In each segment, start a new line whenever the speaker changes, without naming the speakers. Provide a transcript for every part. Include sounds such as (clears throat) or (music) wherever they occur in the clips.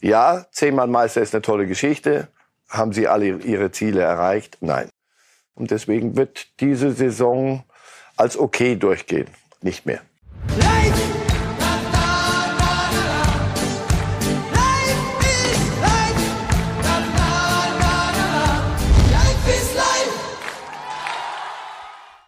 Ja, zehnmal Meister ist eine tolle Geschichte. Haben sie alle ihre Ziele erreicht? Nein. Und deswegen wird diese Saison als okay durchgehen, nicht mehr.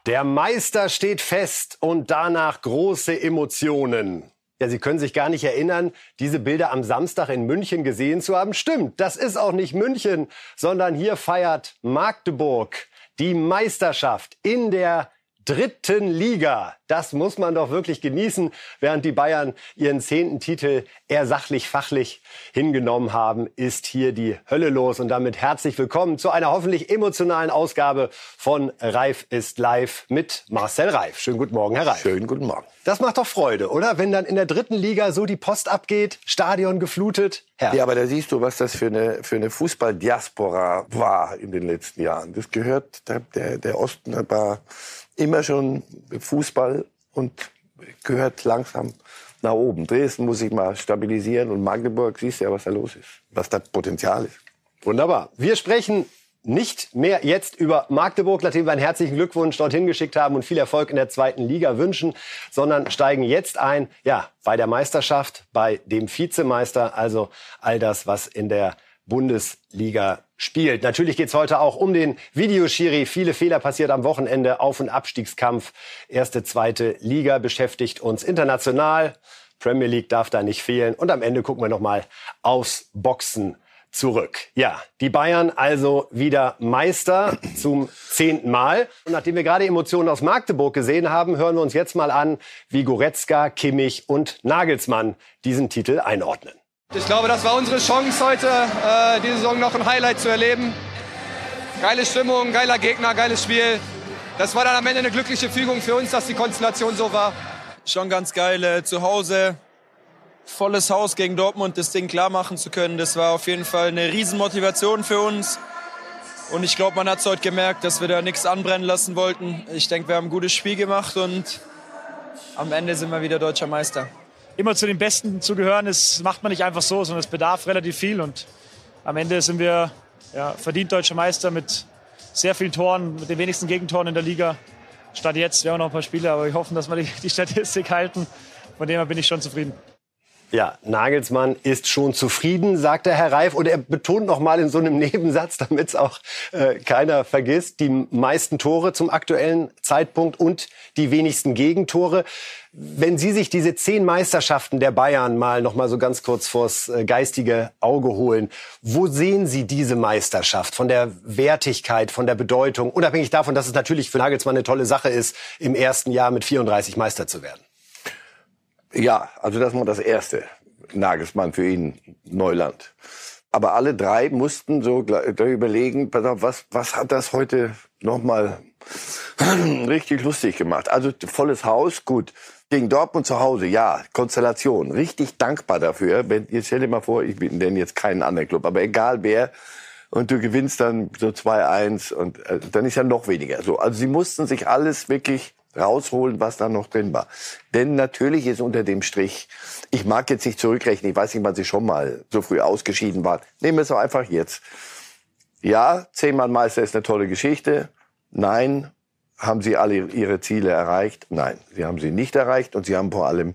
Der Meister steht fest und danach große Emotionen. Ja, Sie können sich gar nicht erinnern, diese Bilder am Samstag in München gesehen zu haben. Stimmt, das ist auch nicht München, sondern hier feiert Magdeburg die Meisterschaft in der dritten Liga. Das muss man doch wirklich genießen, während die Bayern ihren zehnten Titel eher sachlich, fachlich hingenommen haben, ist hier die Hölle los. Und damit herzlich willkommen zu einer hoffentlich emotionalen Ausgabe von Reif ist live mit Marcel Reif. Schönen guten Morgen, Herr Reif.
Schönen guten Morgen.
Das macht doch Freude, oder? Wenn dann in der dritten Liga so die Post abgeht, Stadion geflutet.
Herr. Ja, aber da siehst du, was das für eine, für eine Fußballdiaspora war in den letzten Jahren. Das gehört, der, der, der Osten war immer schon Fußball und gehört langsam nach oben. Dresden muss sich mal stabilisieren und Magdeburg, siehst du ja, was da los ist, was da Potenzial ist.
Wunderbar. Wir sprechen nicht mehr jetzt über Magdeburg, nachdem wir einen herzlichen Glückwunsch dorthin geschickt haben und viel Erfolg in der zweiten Liga wünschen, sondern steigen jetzt ein, ja, bei der Meisterschaft, bei dem Vizemeister, also all das, was in der Bundesliga spielt. Natürlich geht es heute auch um den Videoschiri. Viele Fehler passiert am Wochenende. Auf- und Abstiegskampf. Erste, zweite Liga beschäftigt uns international. Premier League darf da nicht fehlen. Und am Ende gucken wir nochmal aufs Boxen zurück. Ja, die Bayern also wieder Meister zum zehnten Mal. Und nachdem wir gerade Emotionen aus Magdeburg gesehen haben, hören wir uns jetzt mal an, wie Goretzka, Kimmich und Nagelsmann diesen Titel einordnen.
Ich glaube, das war unsere Chance heute, äh, diese Saison noch ein Highlight zu erleben. Geile Stimmung, geiler Gegner, geiles Spiel. Das war dann am Ende eine glückliche Fügung für uns, dass die Konstellation so war.
Schon ganz geil, äh, zu Hause volles Haus gegen Dortmund das Ding klar machen zu können. Das war auf jeden Fall eine Riesenmotivation für uns. Und ich glaube, man hat es heute gemerkt, dass wir da nichts anbrennen lassen wollten. Ich denke, wir haben ein gutes Spiel gemacht und am Ende sind wir wieder deutscher Meister
immer zu den Besten zu gehören, das macht man nicht einfach so, sondern es bedarf relativ viel. Und am Ende sind wir ja, verdient deutscher Meister mit sehr vielen Toren, mit den wenigsten Gegentoren in der Liga. Statt jetzt, wir haben noch ein paar Spiele, aber wir hoffen, dass wir die, (laughs) die Statistik halten. Von dem her bin ich schon zufrieden.
Ja, Nagelsmann ist schon zufrieden, sagt der Herr Reif. Und er betont noch mal in so einem (laughs) Nebensatz, damit es auch äh, keiner vergisst, die meisten Tore zum aktuellen Zeitpunkt und die wenigsten Gegentore. Wenn Sie sich diese zehn Meisterschaften der Bayern mal noch mal so ganz kurz vors äh, geistige Auge holen, wo sehen Sie diese Meisterschaft von der Wertigkeit, von der Bedeutung, unabhängig davon, dass es natürlich für Nagelsmann eine tolle Sache ist, im ersten Jahr mit 34 Meister zu werden?
Ja, also das war das erste Nagelsmann für ihn Neuland. Aber alle drei mussten so überlegen, pass auf, was, was hat das heute nochmal (clears throat) richtig lustig gemacht? Also volles Haus, gut. Gegen Dortmund zu Hause, ja, Konstellation. Richtig dankbar dafür. Wenn, jetzt stell dir mal vor, ich bin denn jetzt keinen anderen Club, aber egal wer, und du gewinnst dann so 2-1 und äh, dann ist ja noch weniger so. Also sie mussten sich alles wirklich rausholen, was da noch drin war. Denn natürlich ist unter dem Strich, ich mag jetzt nicht zurückrechnen, ich weiß nicht, wann sie schon mal so früh ausgeschieden waren. Nehmen wir es doch einfach jetzt. Ja, zehnmal Meister ist eine tolle Geschichte. Nein, haben sie alle ihre Ziele erreicht? Nein, sie haben sie nicht erreicht und sie haben vor allem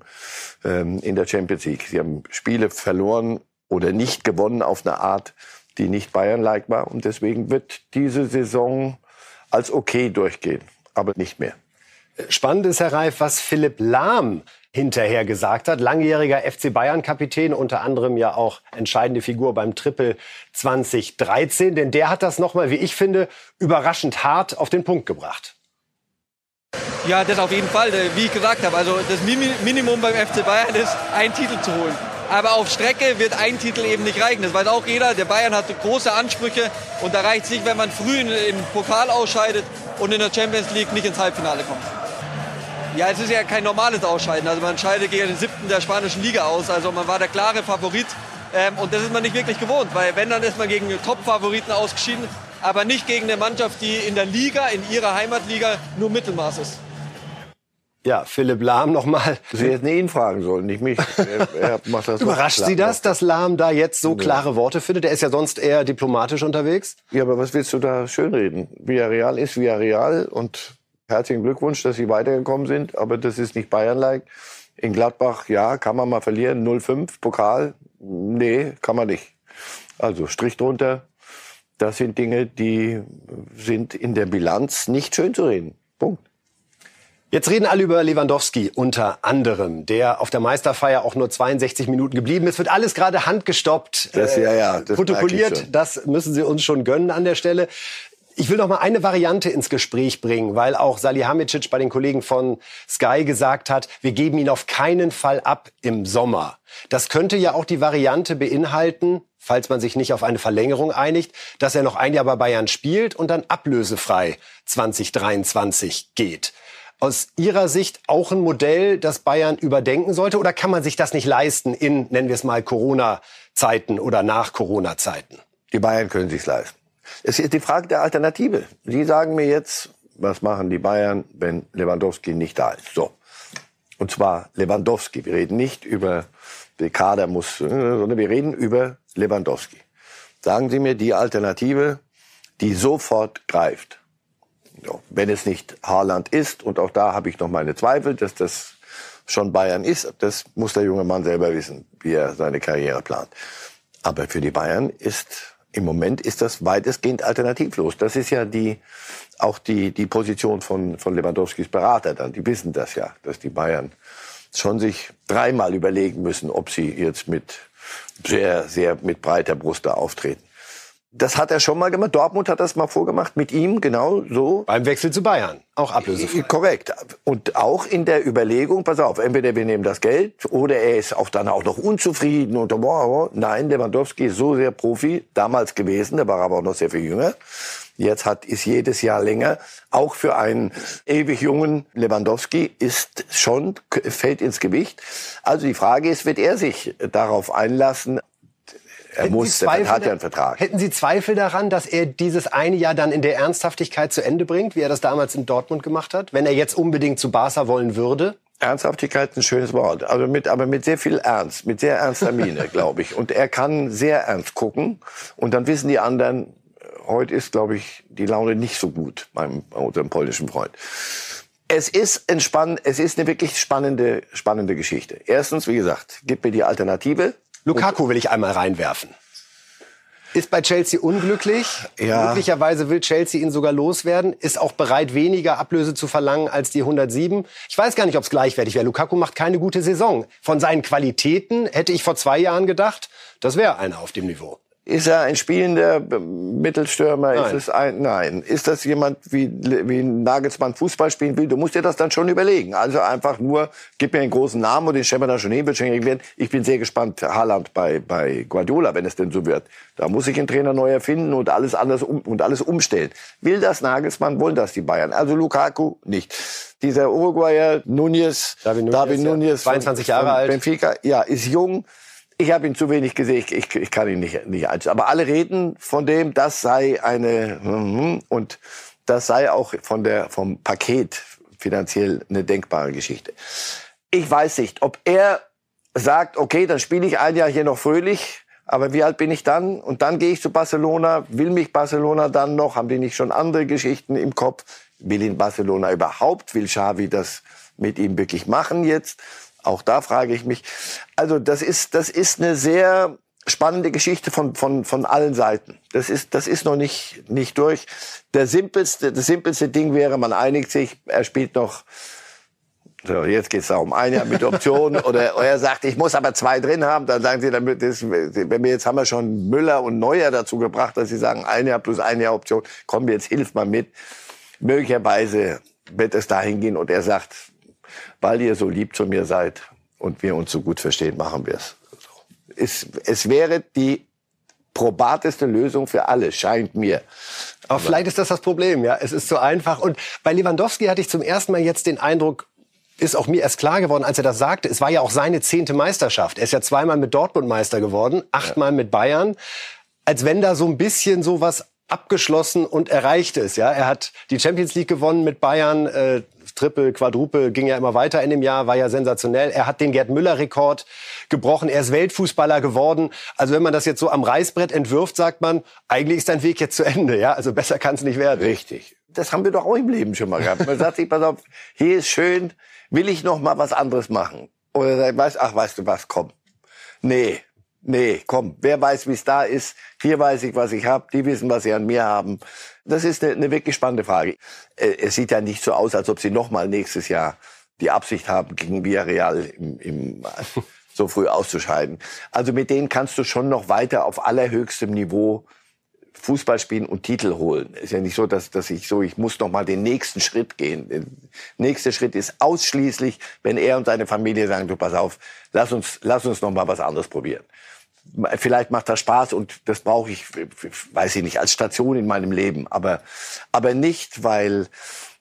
ähm, in der Champions League, sie haben Spiele verloren oder nicht gewonnen auf eine Art, die nicht Bayern-like war. Und deswegen wird diese Saison als okay durchgehen, aber nicht mehr.
Spannend ist, Herr Reif, was Philipp Lahm hinterher gesagt hat. Langjähriger FC Bayern-Kapitän, unter anderem ja auch entscheidende Figur beim Triple 2013. Denn der hat das nochmal, wie ich finde, überraschend hart auf den Punkt gebracht.
Ja, das auf jeden Fall. Wie ich gesagt habe, also das Minimum beim FC Bayern ist, einen Titel zu holen. Aber auf Strecke wird ein Titel eben nicht reichen. Das weiß auch jeder. Der Bayern hat große Ansprüche und da reicht es nicht, wenn man früh im Pokal ausscheidet und in der Champions League nicht ins Halbfinale kommt. Ja, es ist ja kein normales Ausscheiden. Also man scheidet gegen den siebten der spanischen Liga aus. Also man war der klare Favorit. Ähm, und das ist man nicht wirklich gewohnt, weil wenn, dann ist man gegen Top-Favoriten ausgeschieden, aber nicht gegen eine Mannschaft, die in der Liga, in ihrer Heimatliga, nur Mittelmaß ist.
Ja, Philipp Lahm nochmal.
Sie hätten ihn fragen sollen, nicht mich. (laughs) Er,
er macht das Überrascht Sie das, dass Lahm da jetzt so klare Worte findet? Er ist ja sonst eher diplomatisch unterwegs.
Ja, aber was willst du da schönreden? Villarreal ist Villarreal und herzlichen Glückwunsch, dass Sie weitergekommen sind, aber das ist nicht Bayern-like. In Gladbach, ja, kann man mal verlieren. 0-5, Pokal, nee, kann man nicht. Also Strich drunter. Das sind Dinge, die sind in der Bilanz nicht schön zu reden. Punkt.
Jetzt reden alle über Lewandowski unter anderem, der auf der Meisterfeier auch nur 62 Minuten geblieben ist. Wird alles gerade handgestoppt,
das, ja, ja, das
protokolliert. Das müssen Sie uns schon gönnen an der Stelle. Ich will noch mal eine Variante ins Gespräch bringen, weil auch Salihamidzic bei den Kollegen von Sky gesagt hat, wir geben ihn auf keinen Fall ab im Sommer. Das könnte ja auch die Variante beinhalten, falls man sich nicht auf eine Verlängerung einigt, dass er noch ein Jahr bei Bayern spielt und dann ablösefrei 2023 geht aus Ihrer Sicht auch ein Modell, das Bayern überdenken sollte? Oder kann man sich das nicht leisten in, nennen wir es mal, Corona-Zeiten oder nach Corona-Zeiten?
Die Bayern können sich leisten. Es ist die Frage der Alternative. Sie sagen mir jetzt, was machen die Bayern, wenn Lewandowski nicht da ist? So. Und zwar Lewandowski. Wir reden nicht über den Kader muss, sondern wir reden über Lewandowski. Sagen Sie mir die Alternative, die sofort greift wenn es nicht Haaland ist, und auch da habe ich noch meine Zweifel, dass das schon Bayern ist, das muss der junge Mann selber wissen, wie er seine Karriere plant. Aber für die Bayern ist im Moment ist das weitestgehend alternativlos. Das ist ja die auch die die Position von von Lewandowskis Berater dann. Die wissen das ja, dass die Bayern schon sich dreimal überlegen müssen, ob sie jetzt mit sehr sehr mit breiter Brust da auftreten. Das hat er schon mal gemacht. Dortmund hat das mal vorgemacht mit ihm, genau so.
Beim Wechsel zu Bayern, auch ablösefrei.
Korrekt. Und auch in der Überlegung, pass auf, entweder wir nehmen das Geld oder er ist auch dann auch noch unzufrieden und wow, nein, Lewandowski ist so sehr Profi, damals gewesen, der war aber auch noch sehr viel jünger. Jetzt hat, ist jedes Jahr länger. Auch für einen ewig jungen Lewandowski ist schon, fällt ins Gewicht. Also die Frage ist, wird er sich darauf einlassen? Er muss, er hat ja einen Vertrag.
Hätten Sie Zweifel daran, dass er dieses eine Jahr dann in der Ernsthaftigkeit zu Ende bringt, wie er das damals in Dortmund gemacht hat? Wenn er jetzt unbedingt zu Barca wollen würde?
Ernsthaftigkeit ist ein schönes Wort, also mit, aber mit sehr viel Ernst, mit sehr ernster (laughs) Miene, glaube ich. Und er kann sehr ernst gucken und dann wissen die anderen, heute ist, glaube ich, die Laune nicht so gut beim bei unserem polnischen Freund. Es ist entspannt, es ist eine wirklich spannende, spannende Geschichte. Erstens, wie gesagt, gib mir die Alternative.
Lukaku will ich einmal reinwerfen. Ist bei Chelsea unglücklich. Ja. Möglicherweise will Chelsea ihn sogar loswerden. Ist auch bereit, weniger Ablöse zu verlangen als die 107. Ich weiß gar nicht, ob es gleichwertig wäre. Lukaku macht keine gute Saison. Von seinen Qualitäten hätte ich vor zwei Jahren gedacht, das wäre einer auf dem Niveau.
Ist er ein spielender Mittelstürmer? Nein. Ist es ein, nein. Ist das jemand, wie, wie Nagelsmann Fußball spielen will? Du musst dir das dann schon überlegen. Also einfach nur, gib mir einen großen Namen und den stellen wir dann schon hin, wird schon werden. Ich bin sehr gespannt, Haaland bei, bei Guardiola, wenn es denn so wird. Da muss ich einen Trainer neu erfinden und alles anders um, und alles umstellen. Will das Nagelsmann, wollen das die Bayern? Also Lukaku nicht. Dieser Uruguayer Nunez,
David Nunez, David Nunez ja. 22 Jahre alt.
Benfica, ja, ist jung ich habe ihn zu wenig gesehen, ich, ich, ich kann ihn nicht, nicht einschätzen. Aber alle reden von dem, das sei eine mhm, und das sei auch von der, vom Paket finanziell eine denkbare Geschichte. Ich weiß nicht, ob er sagt, okay, dann spiele ich ein Jahr hier noch fröhlich, aber wie alt bin ich dann? Und dann gehe ich zu Barcelona. Will mich Barcelona dann noch? Haben die nicht schon andere Geschichten im Kopf? Will ihn Barcelona überhaupt? Will Xavi das mit ihm wirklich machen jetzt? Auch da frage ich mich. Also das ist, das ist eine sehr spannende Geschichte von, von, von allen Seiten. Das ist, das ist noch nicht, nicht durch. Der simpelste, das simpelste Ding wäre, man einigt sich, er spielt noch, so, jetzt geht's darum, ein Jahr mit Option, oder, (laughs) oder er sagt, ich muss aber zwei drin haben, dann sagen sie, damit ist, wenn wir jetzt haben wir schon Müller und Neuer dazu gebracht, dass sie sagen, ein Jahr plus ein Jahr Option, komm, jetzt hilf mal mit. Möglicherweise wird es dahin gehen und er sagt, weil ihr so lieb zu mir seid und wir uns so gut verstehen, machen wir es. Es, es wäre die probateste Lösung für alle, scheint mir.
Aber, Aber vielleicht ist das das Problem, ja. Es ist so einfach. Und bei Lewandowski hatte ich zum ersten Mal jetzt den Eindruck, ist auch mir erst klar geworden, als er das sagte. Es war ja auch seine zehnte Meisterschaft. Er ist ja zweimal mit Dortmund Meister geworden, achtmal ja. mit Bayern. Als wenn da so ein bisschen sowas abgeschlossen und erreicht ist. Ja, er hat die Champions League gewonnen mit Bayern, äh, Triple, Quadruple, ging ja immer weiter in dem Jahr, war ja sensationell. Er hat den Gerd Müller-Rekord gebrochen, er ist Weltfußballer geworden. Also wenn man das jetzt so am Reißbrett entwirft, sagt man, eigentlich ist dein Weg jetzt zu Ende. Ja, also besser kann es nicht werden.
Richtig. Das haben wir doch auch im Leben schon mal gehabt. Man sagt sich, pass auf, hier ist schön, will ich noch mal was anderes machen? Oder weißt, ach, weißt du was, komm. Nee, nee, komm, wer weiß, wie es da ist. Hier weiß ich, was ich habe. Die wissen, was sie an mir haben. Das ist eine, eine wirklich spannende Frage. Äh, es sieht ja nicht so aus, als ob sie noch mal nächstes Jahr die Absicht haben, gegen Villarreal im, im, so früh auszuscheiden. Also mit denen kannst du schon noch weiter auf allerhöchstem Niveau Fußball spielen und Titel holen. Ist ja nicht so, dass, dass ich so, ich muss noch mal den nächsten Schritt gehen. Der nächste Schritt ist ausschließlich, wenn er und seine Familie sagen, du pass auf, lass uns, lass uns noch mal was anderes probieren. Vielleicht macht das Spaß und das brauche ich, weiß ich nicht, als Station in meinem Leben. Aber, aber nicht, weil,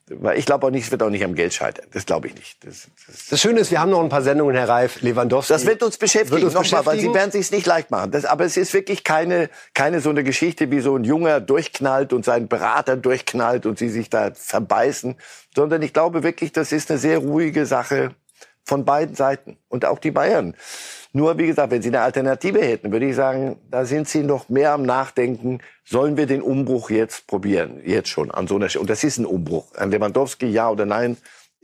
weil ich glaube auch nicht, es wird auch nicht am Geld scheitern. Das glaube ich nicht. Das,
das, das, Schöne ist, wir haben noch ein paar Sendungen, Herr Reif, Lewandowski.
Das wird uns beschäftigen, wird uns nochmal, beschäftigen. weil Sie werden sich nicht leicht machen. Das, aber es ist wirklich keine, keine so eine Geschichte, wie so ein Junger durchknallt und sein Berater durchknallt und Sie sich da verbeißen, sondern ich glaube wirklich, das ist eine sehr ruhige Sache von beiden Seiten. Und auch die Bayern nur, wie gesagt, wenn Sie eine Alternative hätten, würde ich sagen, da sind Sie noch mehr am Nachdenken. Sollen wir den Umbruch jetzt probieren? Jetzt schon an so einer Stelle. Und das ist ein Umbruch. An Lewandowski, ja oder nein?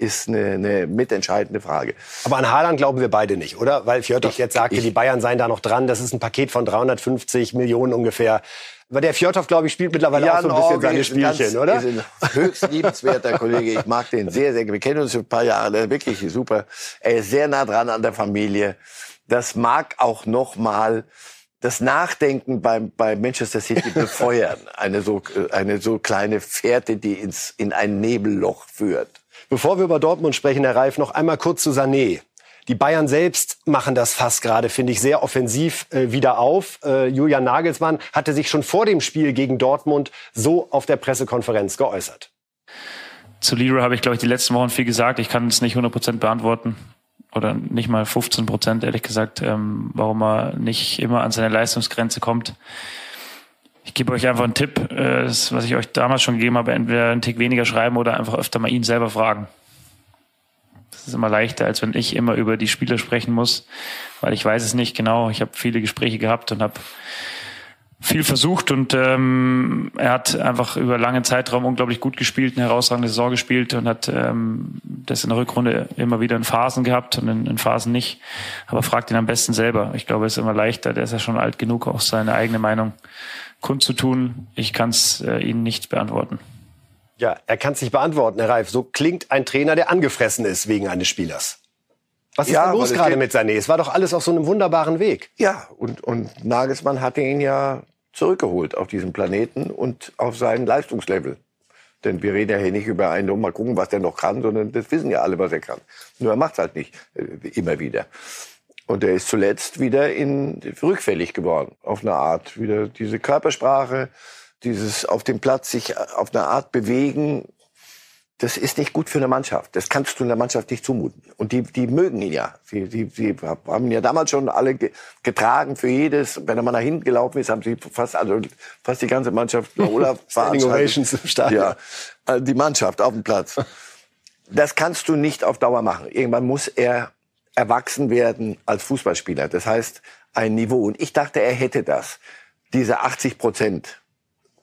Ist eine, eine mitentscheidende Frage.
Aber an Haaland glauben wir beide nicht, oder? Weil Fjordhoff jetzt sagte, ich, die Bayern seien da noch dran. Das ist ein Paket von 350 Millionen ungefähr. Aber der Fjordhoff, glaube ich, spielt mittlerweile Jan auch so ein bisschen seine Spielchen, oder?
Ist ein höchst liebenswerter Kollege. Ich mag den sehr, sehr. Wir kennen uns schon ein paar Jahre. Wirklich super. Er ist sehr nah dran an der Familie das mag auch noch mal das Nachdenken beim, bei Manchester City (laughs) befeuern. Eine so, eine so kleine Fährte, die ins, in ein Nebelloch führt.
Bevor wir über Dortmund sprechen, Herr Reif, noch einmal kurz zu Sané. Die Bayern selbst machen das fast gerade, finde ich, sehr offensiv äh, wieder auf. Äh, Julian Nagelsmann hatte sich schon vor dem Spiel gegen Dortmund so auf der Pressekonferenz geäußert.
Zu Leroy habe ich, glaube ich, die letzten Wochen viel gesagt. Ich kann es nicht 100 Prozent beantworten oder nicht mal 15 Prozent, ehrlich gesagt, ähm, warum er nicht immer an seine Leistungsgrenze kommt. Ich gebe euch einfach einen Tipp, äh, das, was ich euch damals schon gegeben habe, entweder einen Tick weniger schreiben oder einfach öfter mal ihn selber fragen. Das ist immer leichter, als wenn ich immer über die Spieler sprechen muss, weil ich weiß es nicht genau. Ich habe viele Gespräche gehabt und habe viel versucht und ähm, er hat einfach über lange Zeitraum unglaublich gut gespielt, eine herausragende Saison gespielt und hat ähm, das in der Rückrunde immer wieder in Phasen gehabt und in, in Phasen nicht. Aber fragt ihn am besten selber. Ich glaube, es ist immer leichter, der ist ja schon alt genug, auch seine eigene Meinung kundzutun. Ich kann es äh, Ihnen nicht beantworten.
Ja, er kann es nicht beantworten, Herr Reif. So klingt ein Trainer, der angefressen ist wegen eines Spielers. Was ist ja, da los gerade mit Sané? Es war doch alles auf so einem wunderbaren Weg.
Ja, und, und Nagelsmann hatte ihn ja zurückgeholt auf diesem Planeten und auf sein Leistungslevel. Denn wir reden ja hier nicht über einen, mal gucken, was der noch kann, sondern das wissen ja alle, was er kann. Nur er macht es halt nicht äh, immer wieder. Und er ist zuletzt wieder in, rückfällig geworden, auf eine Art. Wieder diese Körpersprache, dieses auf dem Platz sich auf eine Art bewegen, das ist nicht gut für eine Mannschaft. Das kannst du einer Mannschaft nicht zumuten. Und die, die mögen ihn ja. Sie, sie, sie haben ihn ja damals schon alle getragen für jedes. Wenn er mal nach hinten gelaufen ist, haben sie fast, also fast die ganze Mannschaft Olaf (laughs)
Ovations im Stadion.
Ja, also die Mannschaft auf dem Platz. (laughs) Das kannst du nicht auf Dauer machen. Irgendwann muss er erwachsen werden als Fußballspieler. Das heißt, ein Niveau. Und ich dachte, er hätte das. Diese 80 Prozent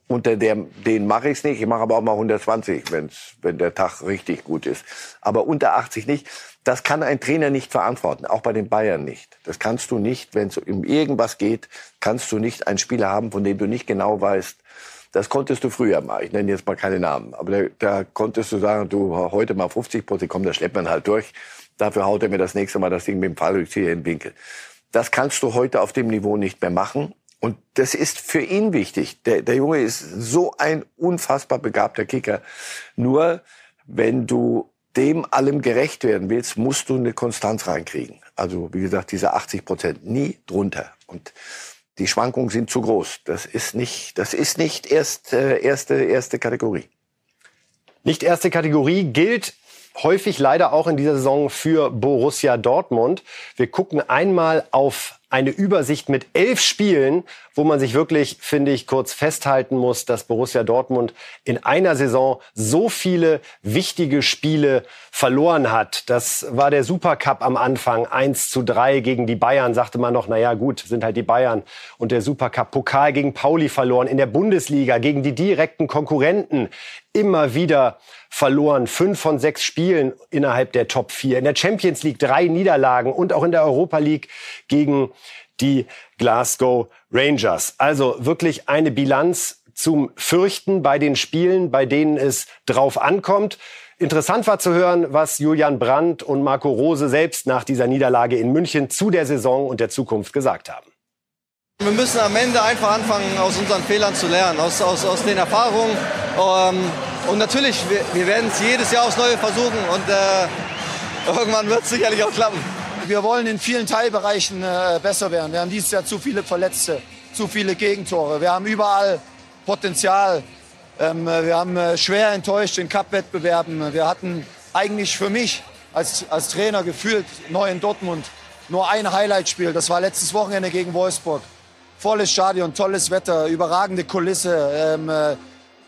unter der, den mache ich es nicht. Ich mache aber auch mal 120, wenn's, wenn der Tag richtig gut ist. Aber unter 80 nicht. Das kann ein Trainer nicht verantworten, auch bei den Bayern nicht. Das kannst du nicht, wenn es um irgendwas geht, kannst du nicht einen Spieler haben, von dem du nicht genau weißt, das konntest du früher mal. Ich nenne jetzt mal keine Namen. Aber da, da konntest du sagen, du heute mal 50 Prozent, komm, da schleppt man halt durch. Dafür haut er mir das nächste Mal das Ding mit dem Fallrückzieher in den Winkel. Das kannst du heute auf dem Niveau nicht mehr machen. Und das ist für ihn wichtig. Der, der Junge ist so ein unfassbar begabter Kicker. Nur wenn du dem allem gerecht werden willst, musst du eine Konstanz reinkriegen. Also wie gesagt, diese 80 Prozent nie drunter. Und die Schwankungen sind zu groß. Das ist nicht, das ist nicht erst äh, erste erste Kategorie.
Nicht erste Kategorie gilt häufig leider auch in dieser Saison für Borussia Dortmund. Wir gucken einmal auf eine Übersicht mit elf Spielen, wo man sich wirklich, finde ich, kurz festhalten muss, dass Borussia Dortmund in einer Saison so viele wichtige Spiele verloren hat. Das war der Supercup am Anfang, 1 zu 3 gegen die Bayern, sagte man noch, na ja, gut, sind halt die Bayern. Und der Supercup Pokal gegen Pauli verloren, in der Bundesliga gegen die direkten Konkurrenten immer wieder verloren. Fünf von sechs Spielen innerhalb der Top 4. In der Champions League drei Niederlagen und auch in der Europa League gegen die Glasgow Rangers. Also wirklich eine Bilanz zum Fürchten bei den Spielen, bei denen es drauf ankommt. Interessant war zu hören, was Julian Brandt und Marco Rose selbst nach dieser Niederlage in München zu der Saison und der Zukunft gesagt haben.
Wir müssen am Ende einfach anfangen, aus unseren Fehlern zu lernen, aus, aus, aus den Erfahrungen. Ähm, und natürlich, wir, wir werden es jedes Jahr aufs Neue versuchen und äh, irgendwann wird es sicherlich auch klappen.
Wir wollen in vielen Teilbereichen äh, besser werden. Wir haben dieses Jahr zu viele Verletzte, zu viele Gegentore. Wir haben überall Potenzial. Ähm, wir haben äh, schwer enttäuscht in Cup-Wettbewerben. Wir hatten eigentlich für mich als, als Trainer gefühlt neu in Dortmund nur ein Highlight-Spiel. Das war letztes Wochenende gegen Wolfsburg volles Stadion, tolles Wetter, überragende Kulisse, ähm, äh,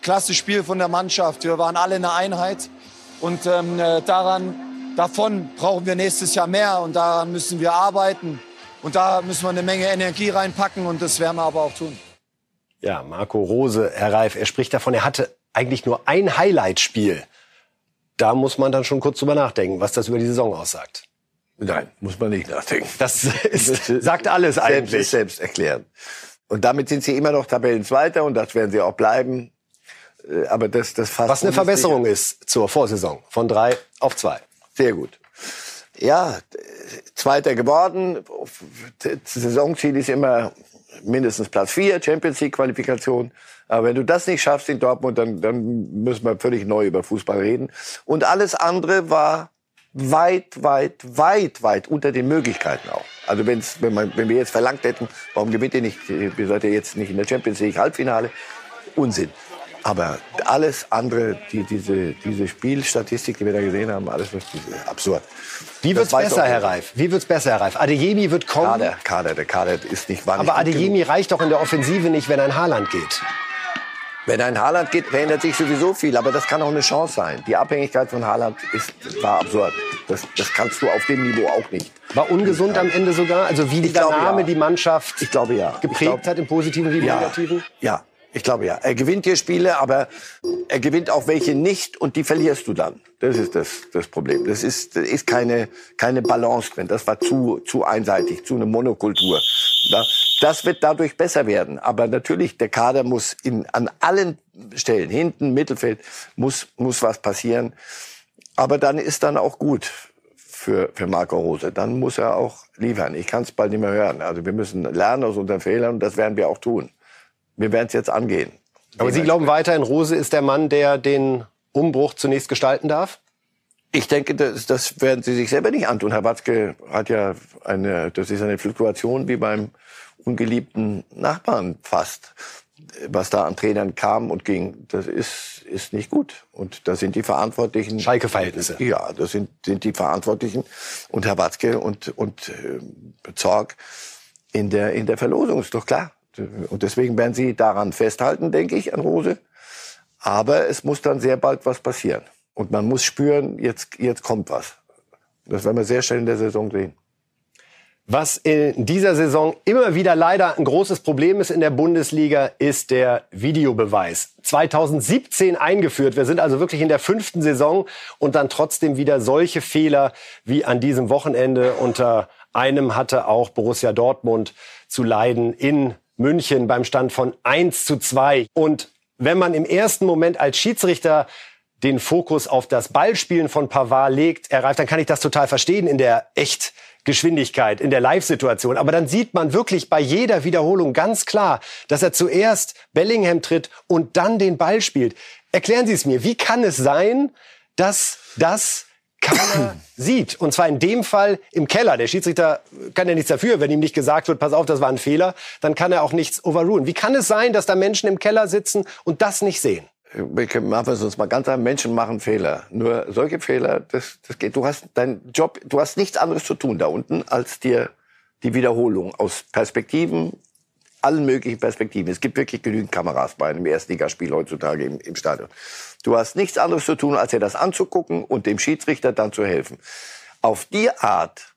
klasse Spiel von der Mannschaft. Wir waren alle eine Einheit und ähm, äh, daran, davon brauchen wir nächstes Jahr mehr und daran müssen wir arbeiten und da müssen wir eine Menge Energie reinpacken und das werden wir aber auch tun.
Ja, Marco Rose, Herr Reif, er spricht davon, er hatte eigentlich nur ein Highlight-Spiel. Da muss man dann schon kurz drüber nachdenken, was das über die Saison aussagt.
Nein, muss man nicht nachdenken.
Das, (laughs) ist, das sagt alles
selbst,
eigentlich.
Selbst erklären. Und damit sind sie immer noch Tabellenzweiter und das werden sie auch bleiben. Äh, aber das, das fasst
Was eine Verbesserung ist zur Vorsaison von drei auf zwei.
Sehr gut. Ja, Zweiter geworden. Saisonziel ist immer mindestens Platz vier, Champions League Qualifikation. Aber wenn du das nicht schaffst in Dortmund, dann, dann müssen wir völlig neu über Fußball reden. Und alles andere war weit, weit, weit, weit unter den Möglichkeiten auch. Also wenn's, wenn, man, wenn wir jetzt verlangt hätten, warum gewinnt ihr nicht, ihr seid ja jetzt nicht in der Champions League Halbfinale, Unsinn. Aber alles andere, die, diese, diese Spielstatistik, die wir da gesehen haben, alles was absurd.
Wie wird's besser, Herr Reif? Wie wird's besser, Herr Reif? Adeyemi wird kommen.
Kader, Kader, der Kader ist nicht
wahnsinnig. Aber Adeyemi reicht doch in der Offensive nicht, wenn ein Haaland geht.
Wenn ein Haaland geht, verändert sich sowieso viel. Aber das kann auch eine Chance sein. Die Abhängigkeit von Haaland ist, war absurd. Das, das kannst du auf dem Niveau auch nicht.
War ungesund am Ende sogar? Also wie der Name ja. die Mannschaft
ich glaube, ja.
geprägt
glaub,
hat im Positiven wie im
ja,
Negativen?
Ja, ich glaube ja. Er gewinnt hier Spiele, aber er gewinnt auch welche nicht und die verlierst du dann. Das ist das, das Problem. Das ist, das ist keine, keine Balance drin. Das war zu, zu einseitig, zu eine Monokultur. Das wird dadurch besser werden. Aber natürlich, der Kader muss in, an allen Stellen, hinten, Mittelfeld, muss, muss was passieren. Aber dann ist dann auch gut für, für Marco Rose. Dann muss er auch liefern. Ich kann es bald nicht mehr hören. Also wir müssen lernen aus unseren Fehlern und das werden wir auch tun wir werden es jetzt angehen.
Aber Sie glauben weiterhin, Rose ist der Mann, der den Umbruch zunächst gestalten darf?
Ich denke, das, das werden Sie sich selber nicht antun. Herr Watzke hat ja eine, das ist eine Fluktuation wie beim ungeliebten Nachbarn fast. Was da an Trainern kam und ging, das ist, ist nicht gut. Und da sind die Verantwortlichen.
Schalke-Verhältnisse.
Ja, das sind, sind die Verantwortlichen und Herr Watzke und, und äh, Zorg in der, in der Verlosung, ist doch klar. Und deswegen werden sie daran festhalten, denke ich, an Rose. Aber es muss dann sehr bald was passieren. Und man muss spüren, jetzt, jetzt kommt was. Das werden wir sehr schnell in der Saison sehen.
Was in dieser Saison immer wieder leider ein großes Problem ist in der Bundesliga, ist der Videobeweis. 2017 eingeführt. Wir sind also wirklich in der fünften Saison und dann trotzdem wieder solche Fehler wie an diesem Wochenende. Unter einem hatte auch Borussia Dortmund zu leiden in München beim Stand von 1 zu 2. Und wenn man im ersten Moment als Schiedsrichter den Fokus auf das Ballspielen von Pavard legt, erreicht, dann kann ich das total verstehen in der Echtgeschwindigkeit, in der Live-Situation. Aber dann sieht man wirklich bei jeder Wiederholung ganz klar, dass er zuerst Bellingham tritt und dann den Ball spielt. Erklären Sie es mir, wie kann es sein, dass das keiner (clears throat) sieht. Und zwar in dem Fall im Keller. Der Schiedsrichter kann ja nichts dafür, wenn ihm nicht gesagt wird, pass auf, das war ein Fehler, dann kann er auch nichts overrulen. Wie kann es sein, dass da Menschen im Keller sitzen und das nicht sehen?
Wir machen es uns mal ganz an. Menschen machen Fehler. Nur solche Fehler, das, das geht. Du hast deinen Job, du hast nichts anderes zu tun da unten, als dir die Wiederholung aus Perspektiven, allen möglichen Perspektiven. Es gibt wirklich genügend Kameras bei einem Erstligaspiel heutzutage im, im Stadion. Du hast nichts anderes zu tun, als dir das anzugucken und dem Schiedsrichter dann zu helfen. Auf die Art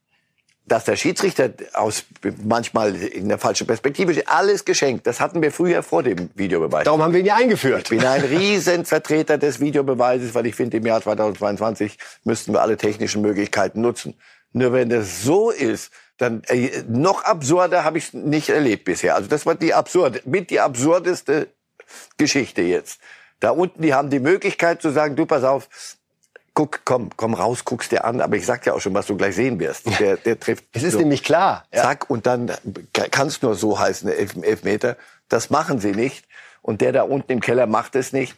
dass der Schiedsrichter aus manchmal in der falschen Perspektive steht, alles geschenkt. Das hatten wir früher vor dem Videobeweis.
Darum haben wir ihn ja eingeführt.
Ich bin ein Riesenvertreter des Videobeweises, weil ich finde, im Jahr 2022 müssten wir alle technischen Möglichkeiten nutzen. Nur wenn das so ist, dann äh, noch absurder habe ich es nicht erlebt bisher. Also das war die absurde, mit die absurdeste Geschichte jetzt. Da unten, die haben die Möglichkeit zu sagen, du pass auf, guck, komm, komm raus, guck's dir an. Aber ich sag dir auch schon, was du gleich sehen wirst. Der, der trifft.
Es ist so, nämlich klar.
Zack, und dann kann es nur so heißen, elf, elf Meter. Das machen sie nicht. Und der da unten im Keller macht es nicht.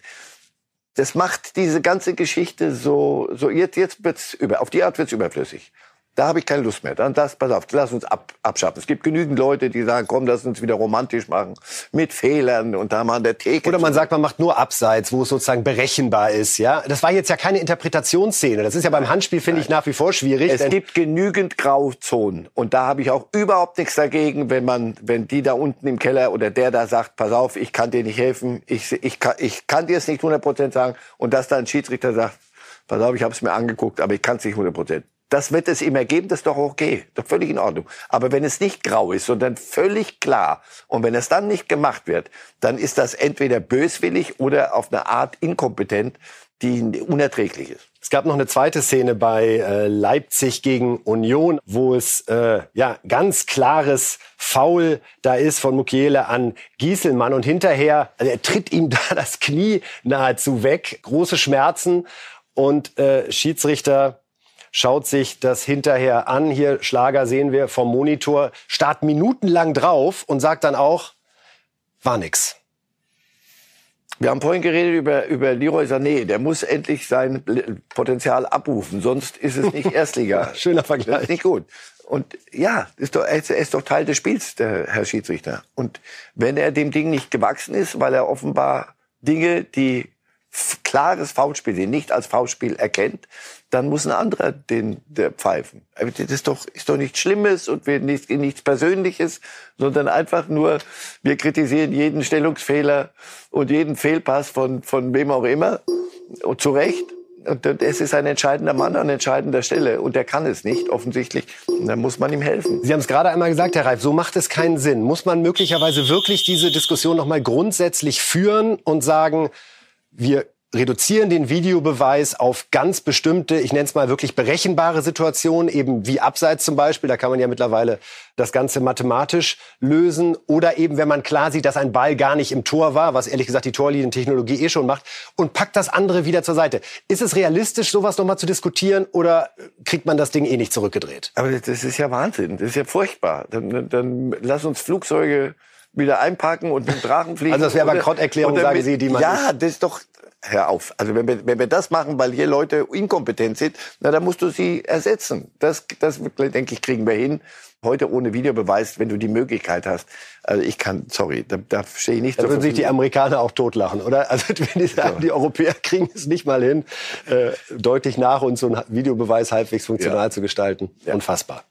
Das macht diese ganze Geschichte so, so jetzt, jetzt wird's über, auf die Art wird's überflüssig. Da habe ich keine Lust mehr. Dann das, pass auf, lass uns ab, abschaffen. Es gibt genügend Leute, die sagen, komm, lass uns wieder romantisch machen. Mit Fehlern und da mal an der Theke.
Oder man sagt, man macht nur Abseits, wo es sozusagen berechenbar ist, ja. Das war jetzt ja keine Interpretationsszene. Das ist ja beim Handspiel, finde ich, nach wie vor schwierig.
Es gibt genügend Grauzonen. Und da habe ich auch überhaupt nichts dagegen, wenn man, wenn die da unten im Keller oder der da sagt, pass auf, ich kann dir nicht helfen. Ich, ich, kann, ich kann dir es nicht 100% sagen. Und dass da ein Schiedsrichter sagt, pass auf, ich habe es mir angeguckt, aber ich kann es nicht 100% das wird es ihm ergeben, das ist doch okay, doch völlig in Ordnung. Aber wenn es nicht grau ist, sondern völlig klar und wenn es dann nicht gemacht wird, dann ist das entweder böswillig oder auf eine Art inkompetent, die unerträglich ist.
Es gab noch eine zweite Szene bei äh, Leipzig gegen Union, wo es äh, ja ganz klares Foul da ist von Mukiele an Gieselmann und hinterher also er tritt ihm (laughs) da das Knie nahezu weg, große Schmerzen und äh, Schiedsrichter schaut sich das hinterher an. Hier Schlager sehen wir vom Monitor, starrt minutenlang drauf und sagt dann auch, war nix.
Wir haben vorhin geredet über, über Leroy Sané. Der muss endlich sein Potenzial abrufen, sonst ist es nicht (laughs) Erstliga.
Schöner Vergleich. Das
ist nicht gut. Und ja, ist doch, er ist doch Teil des Spiels, der Herr Schiedsrichter. Und wenn er dem Ding nicht gewachsen ist, weil er offenbar Dinge, die klares Foulspiel sind, nicht als Foulspiel erkennt, dann muss ein anderer den der pfeifen. Das ist doch, ist doch nichts Schlimmes und wir nicht, nichts Persönliches, sondern einfach nur, wir kritisieren jeden Stellungsfehler und jeden Fehlpass von, von wem auch immer. Und zu Recht. Und es ist ein entscheidender Mann an entscheidender Stelle und der kann es nicht, offensichtlich. Dann muss man ihm helfen.
Sie haben es gerade einmal gesagt, Herr Reif, so macht es keinen Sinn. Muss man möglicherweise wirklich diese Diskussion noch mal grundsätzlich führen und sagen, wir reduzieren den Videobeweis auf ganz bestimmte, ich nenne es mal wirklich berechenbare Situationen, eben wie Abseits zum Beispiel. Da kann man ja mittlerweile das Ganze mathematisch lösen. Oder eben, wenn man klar sieht, dass ein Ball gar nicht im Tor war, was ehrlich gesagt die Torlinientechnologie eh schon macht, und packt das andere wieder zur Seite. Ist es realistisch, sowas nochmal zu diskutieren oder kriegt man das Ding eh nicht zurückgedreht?
Aber das ist ja Wahnsinn. Das ist ja furchtbar. Dann, dann, dann lass uns Flugzeuge wieder einpacken und mit Drachen fliegen.
Also das wäre Bankrotterklärung, sagen Sie, die man...
Ja, das ist doch, hör auf. Also wenn wir, wenn wir das machen, weil hier Leute inkompetent sind, na, dann musst du sie ersetzen. Das, das denke ich, kriegen wir hin. Heute ohne Videobeweis, wenn du die Möglichkeit hast. Also ich kann, sorry, da, da stehe ich nicht.
Da würden sich die Amerikaner auch totlachen, oder? Also (laughs) wenn die sagen, ja. die Europäer (laughs) kriegen es nicht mal hin, äh, deutlich nach uns so einen Videobeweis halbwegs funktional ja. zu gestalten. Ja. Unfassbar.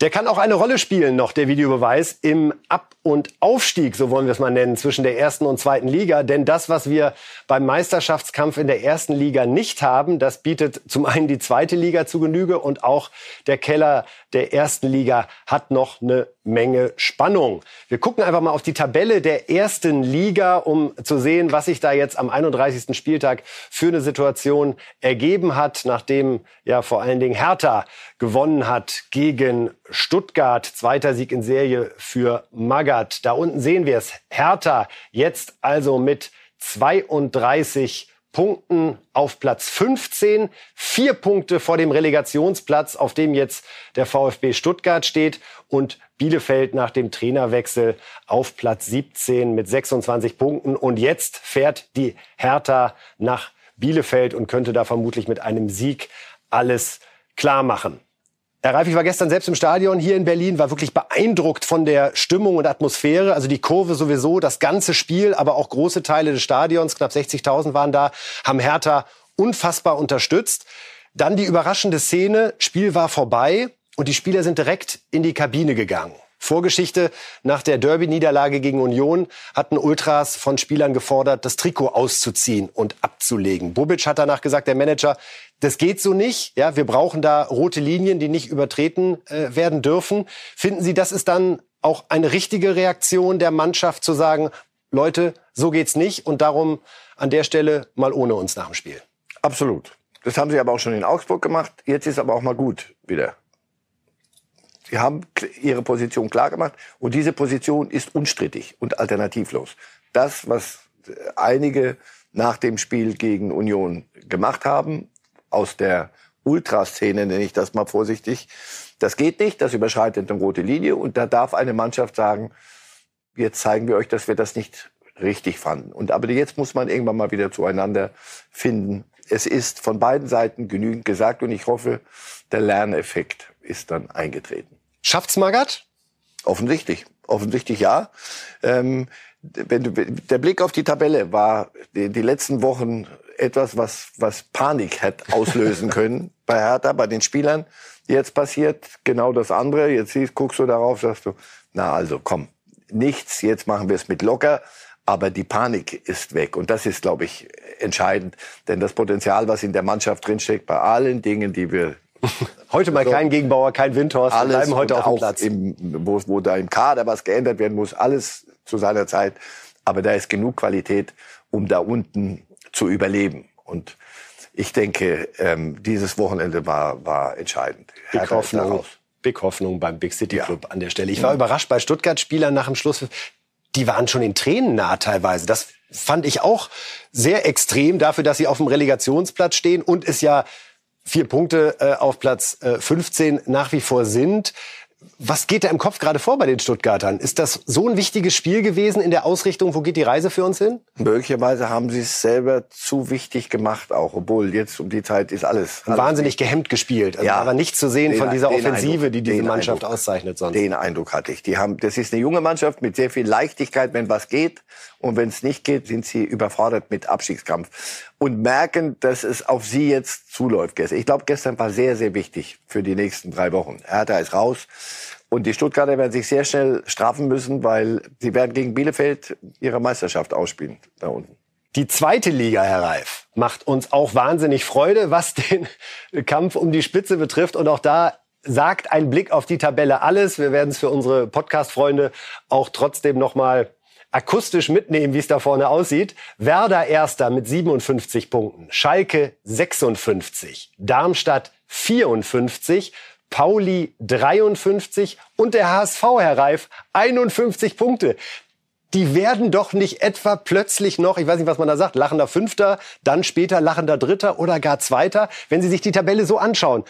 Der kann auch eine Rolle spielen, noch der Videobeweis, im Ab- und Aufstieg, so wollen wir es mal nennen, zwischen der ersten und zweiten Liga. Denn das, was wir beim Meisterschaftskampf in der ersten Liga nicht haben, das bietet zum einen die zweite Liga zu Genüge und auch der Keller der ersten Liga hat noch eine Menge Spannung. Wir gucken einfach mal auf die Tabelle der ersten Liga, um zu sehen, was sich da jetzt am 31. Spieltag für eine Situation ergeben hat, nachdem ja vor allen Dingen Hertha gewonnen hat gegen Stuttgart. Zweiter Sieg in Serie für Magath. Da unten sehen wir es. Hertha jetzt also mit 32 Punkten auf Platz 15, vier Punkte vor dem Relegationsplatz, auf dem jetzt der VfB Stuttgart steht und Bielefeld nach dem Trainerwechsel auf Platz 17 mit 26 Punkten und jetzt fährt die Hertha nach Bielefeld und könnte da vermutlich mit einem Sieg alles klar machen. Herr Reif, ich war gestern selbst im Stadion hier in Berlin, war wirklich beeindruckt von der Stimmung und Atmosphäre. Also die Kurve sowieso, das ganze Spiel, aber auch große Teile des Stadions, knapp 60.000 waren da, haben Hertha unfassbar unterstützt. Dann die überraschende Szene, Spiel war vorbei und die Spieler sind direkt in die Kabine gegangen. Vorgeschichte nach der Derby-Niederlage gegen Union hatten Ultras von Spielern gefordert, das Trikot auszuziehen und abzulegen. Bobic hat danach gesagt, der Manager, das geht so nicht. Ja, wir brauchen da rote Linien, die nicht übertreten äh, werden dürfen. Finden Sie, das ist dann auch eine richtige Reaktion der Mannschaft zu sagen, Leute, so geht's nicht und darum an der Stelle mal ohne uns nach dem Spiel?
Absolut. Das haben sie aber auch schon in Augsburg gemacht. Jetzt ist aber auch mal gut wieder. Sie haben ihre Position klar gemacht und diese Position ist unstrittig und alternativlos. Das, was einige nach dem Spiel gegen Union gemacht haben, aus der Ultraszene nenne ich das mal vorsichtig, das geht nicht, das überschreitet eine rote Linie und da darf eine Mannschaft sagen, jetzt zeigen wir euch, dass wir das nicht richtig fanden. Und aber jetzt muss man irgendwann mal wieder zueinander finden. Es ist von beiden Seiten genügend gesagt und ich hoffe, der Lerneffekt ist dann eingetreten.
Schafft's Magath?
Offensichtlich. Offensichtlich ja. Ähm, wenn du, der Blick auf die Tabelle war die, die letzten Wochen etwas, was, was Panik hätte auslösen (laughs) können bei Hertha, bei den Spielern. Jetzt passiert genau das andere. Jetzt siehst, guckst du darauf, sagst du, na also komm, nichts, jetzt machen wir es mit locker. Aber die Panik ist weg. Und das ist, glaube ich, entscheidend. Denn das Potenzial, was in der Mannschaft drinsteckt, bei allen Dingen, die wir (laughs)
Heute mal kein Gegenbauer, kein Windhorst.
Alles
bleiben heute auf dem Platz.
Im, wo, wo da im Kader was geändert werden muss, alles zu seiner Zeit. Aber da ist genug Qualität, um da unten zu überleben. Und ich denke, ähm, dieses Wochenende war, war entscheidend.
Big Hoffnung, Big Hoffnung beim Big City Club ja. an der Stelle. Ich war ja. überrascht bei Stuttgart-Spielern nach dem Schluss. Die waren schon in Tränen nah teilweise. Das fand ich auch sehr extrem dafür, dass sie auf dem Relegationsplatz stehen und es ja vier Punkte äh, auf Platz äh, 15 nach wie vor sind. Was geht da im Kopf gerade vor bei den Stuttgartern? Ist das so ein wichtiges Spiel gewesen in der Ausrichtung? Wo geht die Reise für uns hin?
Möglicherweise haben sie es selber zu wichtig gemacht, auch obwohl jetzt um die Zeit ist alles. alles
Wahnsinnig gehemmt gespielt. Also ja, aber nichts zu sehen von dieser Offensive, Eindruck, die diese Mannschaft
Eindruck,
auszeichnet sonst.
Den Eindruck hatte ich. Die haben, das ist eine junge Mannschaft mit sehr viel Leichtigkeit, wenn was geht. Und wenn es nicht geht, sind sie überfordert mit Abstiegskampf und merken, dass es auf sie jetzt zuläuft. Ich glaube, gestern war sehr, sehr wichtig für die nächsten drei Wochen. Hertha ist raus. Und die Stuttgarter werden sich sehr schnell strafen müssen, weil sie werden gegen Bielefeld ihre Meisterschaft ausspielen da unten.
Die zweite Liga, Herr Reif, macht uns auch wahnsinnig Freude, was den Kampf um die Spitze betrifft. Und auch da sagt ein Blick auf die Tabelle alles. Wir werden es für unsere Podcast-Freunde auch trotzdem noch mal akustisch mitnehmen, wie es da vorne aussieht. Werder erster mit 57 Punkten, Schalke 56, Darmstadt 54, Pauli 53 und der HSV, Herr Reif, 51 Punkte. Die werden doch nicht etwa plötzlich noch, ich weiß nicht, was man da sagt, lachender Fünfter, dann später lachender Dritter oder gar Zweiter, wenn Sie sich die Tabelle so anschauen.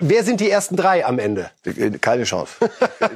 Wer sind die ersten drei am Ende?
Keine Chance.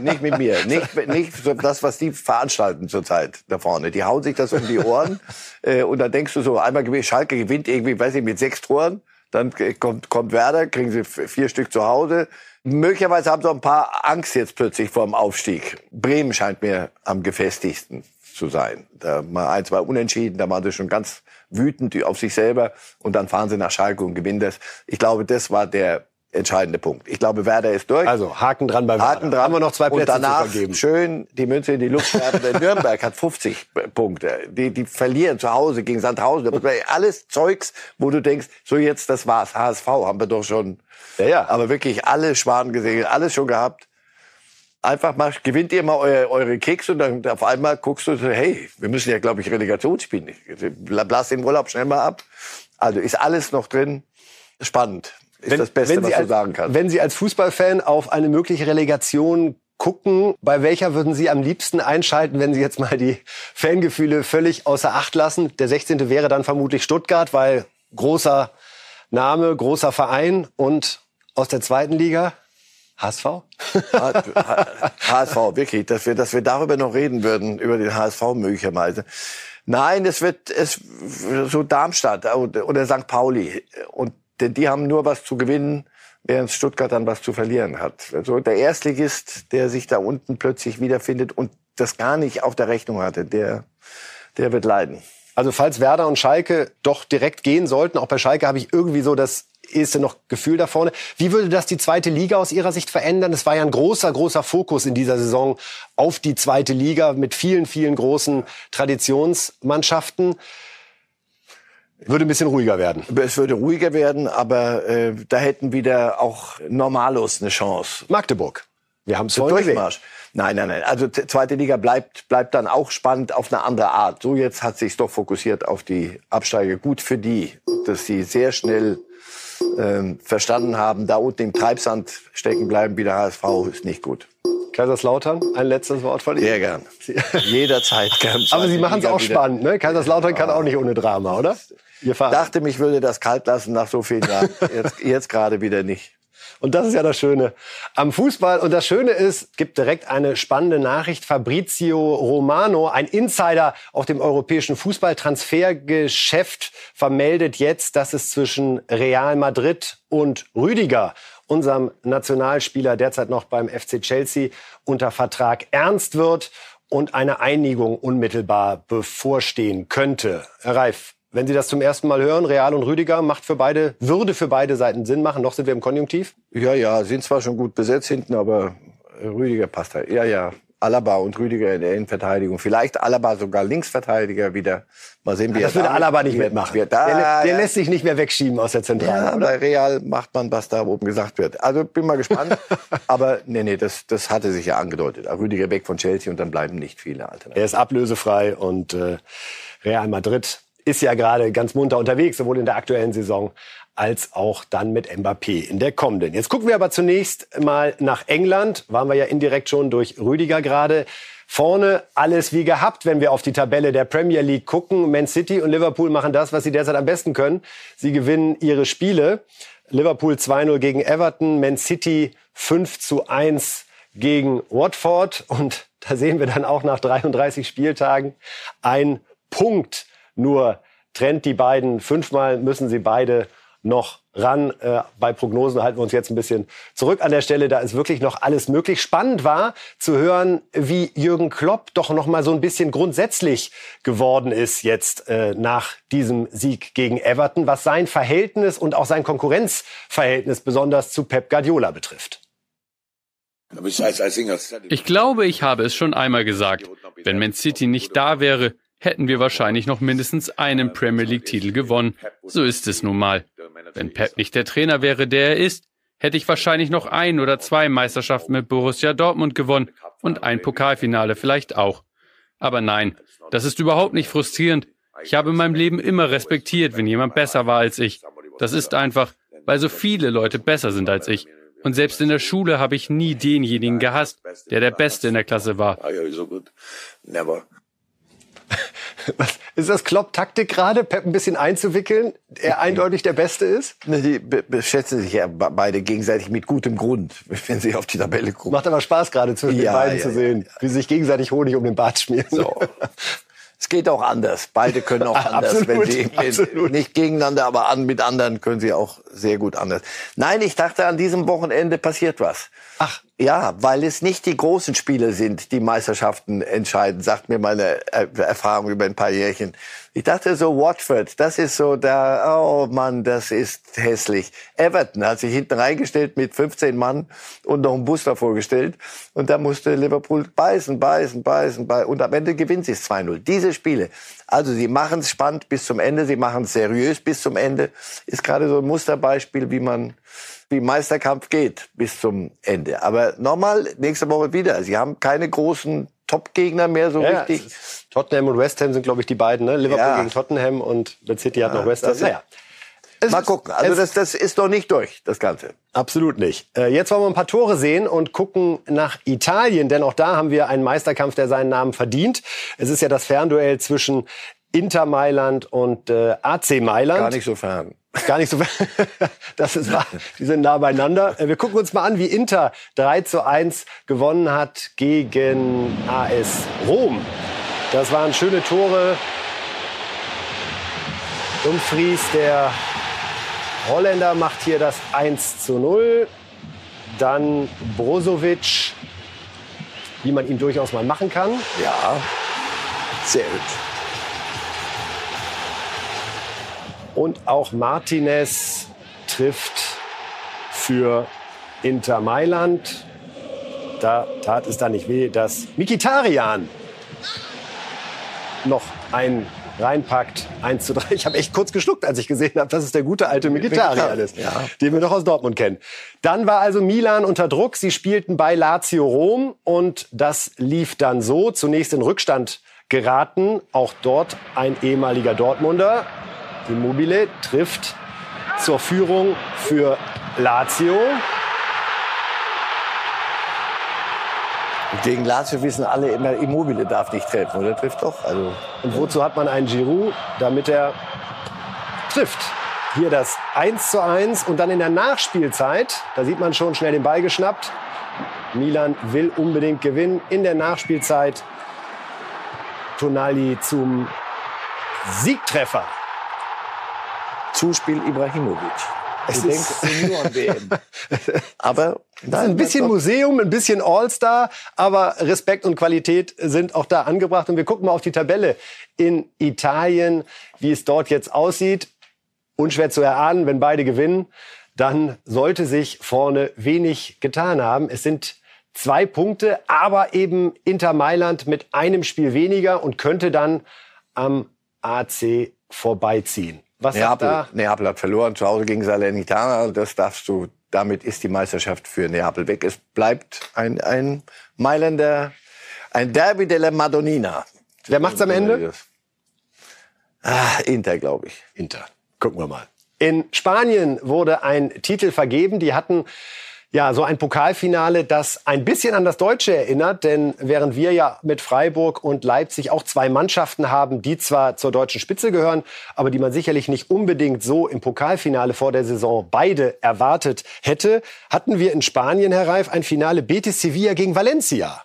nicht mit mir. Nicht, nicht das, was die veranstalten zurzeit da vorne. Die hauen sich das um die Ohren. (laughs) äh, und dann denkst du so, einmal gewinnt, Schalke gewinnt irgendwie, weiß ich, mit sechs Toren. Dann kommt, kommt Werder, kriegen sie vier Stück zu Hause. Möglicherweise haben sie auch ein paar Angst jetzt plötzlich vor dem Aufstieg. Bremen scheint mir am gefestigsten zu sein. Da mal ein, zwei Unentschieden, da waren sie schon ganz wütend auf sich selber und dann fahren sie nach Schalke und gewinnen das. Ich glaube, das war der entscheidende Punkt. Ich glaube, Werder ist durch.
Also Haken dran bei Werder.
Haken dran.
Haben wir noch zwei Plätze
und danach
zu vergeben.
schön die Münze in die Luft werfen. Nürnberg hat 50 Punkte. Die, die verlieren zu Hause gegen Sandhausen. Alles Zeugs, wo du denkst, so jetzt, das war's. HSV haben wir doch schon. Ja, ja. Aber wirklich alle Schwaden gesehen, alles schon gehabt. Einfach mal, gewinnt ihr mal eure, eure Kicks und dann auf einmal guckst du so, hey, wir müssen ja, glaube ich, Relegation spielen. Lass den Urlaub schnell mal ab. Also ist alles noch drin. Spannend ist wenn, das Beste, was
als,
du sagen kannst.
Wenn Sie als Fußballfan auf eine mögliche Relegation gucken, bei welcher würden Sie am liebsten einschalten, wenn Sie jetzt mal die Fangefühle völlig außer Acht lassen? Der 16. wäre dann vermutlich Stuttgart, weil großer Name, großer Verein und aus der zweiten Liga HSV?
HSV, wirklich, dass wir, dass wir darüber noch reden würden, über den HSV möglicherweise. Nein, es wird es so Darmstadt oder St. Pauli und denn die haben nur was zu gewinnen, während Stuttgart dann was zu verlieren hat. Also der Erstligist, der sich da unten plötzlich wiederfindet und das gar nicht auf der Rechnung hatte, der, der wird leiden.
Also falls Werder und Schalke doch direkt gehen sollten, auch bei Schalke habe ich irgendwie so das erste noch Gefühl da vorne. Wie würde das die zweite Liga aus Ihrer Sicht verändern? Es war ja ein großer, großer Fokus in dieser Saison auf die zweite Liga mit vielen, vielen großen Traditionsmannschaften. Würde ein bisschen ruhiger werden.
Es würde ruhiger werden, aber äh, da hätten wieder auch Normalos eine Chance.
Magdeburg. Wir haben es.
Durchmarsch. Nein, nein, nein. Also zweite Liga bleibt, bleibt dann auch spannend auf eine andere Art. So jetzt hat sich doch fokussiert auf die Absteiger. Gut für die, dass sie sehr schnell ähm, verstanden haben, da unten im Treibsand stecken bleiben wie der HSV ist nicht gut.
Kaiserslautern, ein letztes Wort von Ihnen.
Sehr gern. Jederzeit gern. (laughs)
Aber Sie machen es auch
wieder.
spannend. Ne? Kaiserslautern kann auch nicht ohne Drama, oder? Ihr Verein.
Dachte, mich würde das kalt lassen nach so vielen Jahren. Jetzt, jetzt gerade wieder nicht.
Und das ist ja das Schöne am Fußball. Und das Schöne ist, gibt direkt eine spannende Nachricht. Fabrizio Romano, ein Insider auf dem europäischen Fußballtransfergeschäft, vermeldet jetzt, dass es zwischen Real Madrid und Rüdiger, unserem Nationalspieler derzeit noch beim FC Chelsea, unter Vertrag ernst wird und eine Einigung unmittelbar bevorstehen könnte. Herr Reif, wenn Sie das zum ersten Mal hören, Real und Rüdiger, macht für beide, würde für beide Seiten Sinn machen. Noch sind wir im Konjunktiv.
Ja, ja, sind zwar schon gut besetzt hinten, aber Rüdiger passt halt. Ja, ja. Alaba und Rüdiger in der Innenverteidigung. Vielleicht Alaba sogar Linksverteidiger wieder. Mal sehen, wie
Das
er
würde Alaba nicht mitmachen.
Wird.
Der,
Da,
der
ja.
lässt sich nicht mehr wegschieben aus der Zentrale.
Ja, bei Real macht man, was da oben gesagt wird. Also bin mal gespannt. (laughs) aber nee, nee, das, das hatte sich ja angedeutet. Rüdiger weg von Chelsea und dann bleiben nicht viele Alternativen.
Er ist ablösefrei und äh, Real Madrid ist ja gerade ganz munter unterwegs, sowohl in der aktuellen Saison als auch dann mit Mbappé in der kommenden. Jetzt gucken wir aber zunächst mal nach England. Waren wir ja indirekt schon durch Rüdiger gerade. Vorne alles wie gehabt, wenn wir auf die Tabelle der Premier League gucken. Man City und Liverpool machen das, was sie derzeit am besten können. Sie gewinnen ihre Spiele. Liverpool 2-0 gegen Everton, Man City 5 zu 1 gegen Watford. Und da sehen wir dann auch nach 33 Spieltagen ein Punkt nur trennt die beiden. Fünfmal müssen sie beide noch ran. Äh, bei Prognosen halten wir uns jetzt ein bisschen zurück an der Stelle. Da ist wirklich noch alles möglich. Spannend war zu hören, wie Jürgen Klopp doch noch mal so ein bisschen grundsätzlich geworden ist jetzt äh, nach diesem Sieg gegen Everton, was sein Verhältnis und auch sein Konkurrenzverhältnis besonders zu Pep Guardiola betrifft.
Ich glaube, ich habe es schon einmal gesagt. Wenn Man City nicht da wäre, hätten wir wahrscheinlich noch mindestens einen Premier League-Titel gewonnen. So ist es nun mal. Wenn Pep nicht der Trainer wäre, der er ist, hätte ich wahrscheinlich noch ein oder zwei Meisterschaften mit Borussia Dortmund gewonnen und ein Pokalfinale vielleicht auch. Aber nein, das ist überhaupt nicht frustrierend. Ich habe in meinem Leben immer respektiert, wenn jemand besser war als ich. Das ist einfach, weil so viele Leute besser sind als ich. Und selbst in der Schule habe ich nie denjenigen gehasst, der der Beste in der Klasse war.
Was, ist das Klopp-Taktik gerade, Pep ein bisschen einzuwickeln, er eindeutig der Beste ist?
Die be- beschätzen sich ja be- beide gegenseitig mit gutem Grund, (laughs) wenn sie auf die Tabelle gucken.
Macht aber Spaß gerade zwischen den
Ja,
beiden
ja,
zu
ja,
sehen, wie sie sich gegenseitig Honig um den Bart schmieren.
So. Es geht auch anders. Beide können auch (laughs) anders.
Absolut,
wenn sie
absolut.
nicht gegeneinander, aber an, mit anderen können sie auch sehr gut anders. Nein, ich dachte, an diesem Wochenende passiert was.
Ach.
Ja, weil es nicht die großen Spiele sind, die Meisterschaften entscheiden, sagt mir meine äh, Erfahrung über ein paar Jährchen. Ich dachte so, Watford, das ist so da, oh Mann, das ist hässlich. Everton hat sich hinten reingestellt mit 15 Mann und noch einen Bus davor gestellt. Und da musste Liverpool beißen, beißen, beißen, beißen. Und am Ende gewinnt sie es 2-0. Diese Spiele, also sie machen es spannend bis zum Ende, sie machen es seriös bis zum Ende. Ist gerade so ein Musterbeispiel, wie man wie Meisterkampf geht bis zum Ende. Aber nochmal, nächste Woche wieder. Sie haben keine großen Top-Gegner mehr so
Ja,
richtig.
Tottenham und West Ham sind, glaube ich, die beiden. Ne? Liverpool
Ja.
gegen Tottenham und Man City hat noch West Ham. Naja,
Mal
ist-
gucken. Also das, das ist noch nicht durch, das Ganze.
Absolut nicht. Äh, jetzt wollen wir ein paar Tore sehen und gucken nach Italien, denn auch da haben wir einen Meisterkampf, der seinen Namen verdient. Es ist ja das Fernduell zwischen Inter Mailand und äh, AC Mailand.
Gar nicht so fern.
Gar nicht so. (laughs) das ist wahr. Die sind nah beieinander. Äh, Wir gucken uns mal an, wie Inter 3 zu 1 gewonnen hat gegen AS Rom. Das waren schöne Tore. Dumfries, der Holländer, macht hier das 1 zu 0. Dann Brozovic, wie man ihn durchaus mal machen kann.
Ja, sehr hübsch.
Und auch Martinez trifft für Inter Mailand. Da tat es dann nicht weh, dass Mikitarian noch ein reinpackt. 1 zu 3. Ich habe echt kurz geschluckt, als ich gesehen habe, dass es der gute alte Mikitarian ist, ja. den wir doch aus Dortmund kennen. Dann war also Milan unter Druck. Sie spielten bei Lazio Rom und das lief dann so. Zunächst in Rückstand geraten. Auch dort ein ehemaliger Dortmunder. Immobile trifft zur Führung für Lazio.
Gegen Lazio wissen alle immer, Immobile darf nicht treffen, oder trifft doch? Also
Und wozu hat man einen Giroud? Damit er trifft. Hier das 1 zu 1 und dann in der Nachspielzeit, da sieht man schon schnell den Ball geschnappt. Milan will unbedingt gewinnen. In der Nachspielzeit Tonali zum Siegtreffer.
Zuspiel Ibrahimovic.
Es
Ich
ist-
denke nur an WM. Aber
ist ein bisschen Museum, ein bisschen All-Star, aber Respekt und Qualität sind auch da angebracht. Und wir gucken mal auf die Tabelle in Italien, wie es dort jetzt aussieht. Unschwer zu erahnen, wenn beide gewinnen, dann sollte sich vorne wenig getan haben. Es sind zwei Punkte, aber eben Inter Mailand mit einem Spiel weniger und könnte dann am AC vorbeiziehen. Was
Neapel,
da?
Neapel hat verloren zu Hause gegen Salernitana. Das darfst du. Damit ist die Meisterschaft für Neapel weg. Es bleibt ein, ein Mailänder, ein Derby della Madonnina.
Wer macht's am Ende?
Ah, Inter, glaube ich.
Inter. Gucken wir mal. In Spanien wurde ein Titel vergeben. Die hatten ja so ein Pokalfinale, das ein bisschen an das Deutsche erinnert. Denn während wir ja mit Freiburg und Leipzig auch zwei Mannschaften haben, die zwar zur deutschen Spitze gehören, aber die man sicherlich nicht unbedingt so im Pokalfinale vor der Saison beide erwartet hätte, hatten wir in Spanien, Herr Reif, ein Finale Betis Sevilla gegen Valencia.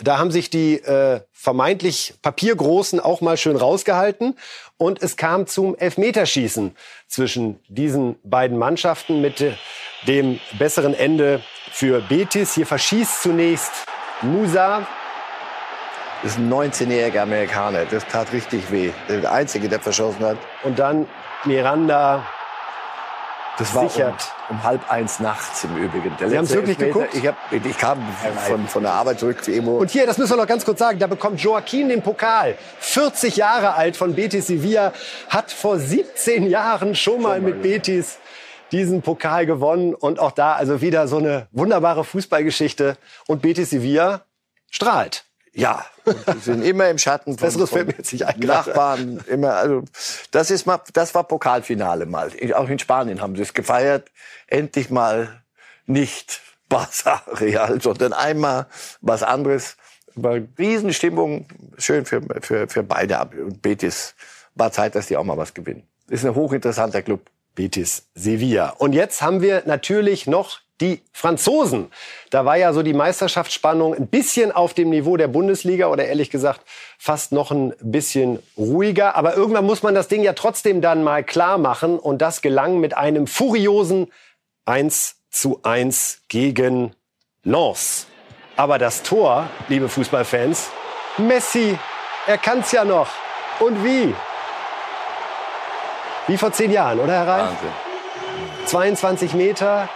Da haben sich die äh, vermeintlich Papiergroßen auch mal schön rausgehalten. Und es kam zum Elfmeterschießen zwischen diesen beiden Mannschaften mit äh, dem besseren Ende für Betis. Hier verschießt zunächst Musa.
Das ist ein 19-jähriger Amerikaner. Das tat richtig weh. Der Einzige, der verschossen hat.
Und dann Miranda.
Das war um, um halb eins nachts im Übrigen. Der
Sie haben's
letzte
wirklich
Elfmeter-
geguckt?
Ich, hab, ich kam von, von der Arbeit zurück wie immer.
Und hier, das müssen wir noch ganz kurz sagen, da bekommt Joaquin den Pokal. 40 Jahre alt von Betis Sevilla, hat vor 17 Jahren schon mal mit Betis diesen Pokal gewonnen. Und auch da also wieder so eine wunderbare Fußballgeschichte. Und Betis Sevilla strahlt.
Ja, und sind immer im Schatten von,
Besseres
von
jetzt nicht ein.
Nachbarn. Immer, also das ist mal, das war Pokalfinale mal. Auch in Spanien haben sie es gefeiert. Endlich mal nicht Barca (laughs) Real, sondern einmal was anderes. War Riesenstimmung, schön für, für, für beide. Und Betis war Zeit, dass die auch mal was gewinnen. Ist ein hochinteressanter Club.
Betis Sevilla. Und jetzt haben wir natürlich noch die Franzosen. Da war ja so die Meisterschaftsspannung ein bisschen auf dem Niveau der Bundesliga oder ehrlich gesagt fast noch ein bisschen ruhiger. Aber irgendwann muss man das Ding ja trotzdem dann mal klar machen. Und das gelang mit einem furiosen 1 zu 1 gegen Lens. Aber das Tor, liebe Fußballfans, Messi, er kann's ja noch. Und wie? Wie vor zehn Jahren, oder Herr Reif?
Wahnsinn.
22 Meter,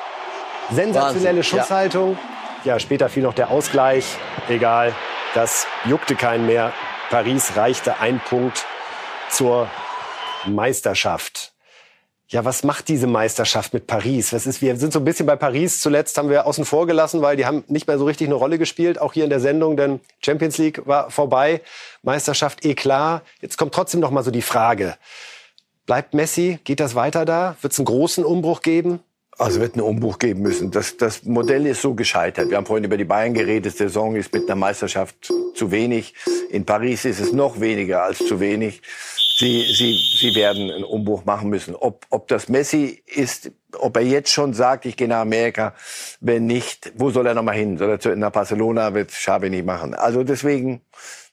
sensationelle
Wahnsinn,
Schusshaltung. Ja. später fiel noch der Ausgleich. Egal, das juckte keinen mehr. Paris reichte ein Punkt zur Meisterschaft. Ja, was macht diese Meisterschaft mit Paris? Was ist, wir sind so ein bisschen bei Paris zuletzt, haben wir außen vor gelassen, weil die haben nicht mehr so richtig eine Rolle gespielt, auch hier in der Sendung, denn Champions League war vorbei, Meisterschaft eh klar. Jetzt kommt trotzdem noch mal so die Frage. Bleibt Messi? Geht das weiter da? Wird es einen großen Umbruch geben?
Also wird einen Umbruch geben müssen. Das, das Modell ist so gescheitert. Wir haben vorhin über die Bayern geredet. Saison ist mit einer Meisterschaft zu wenig. In Paris ist es noch weniger als zu wenig. Sie, sie, sie werden einen Umbruch machen müssen. Ob, ob das Messi ist, ob er jetzt schon sagt, ich gehe nach Amerika, wenn nicht, wo soll er noch mal hin? Soll er zu, nach Barcelona? Wird Xavi nicht machen. Also deswegen,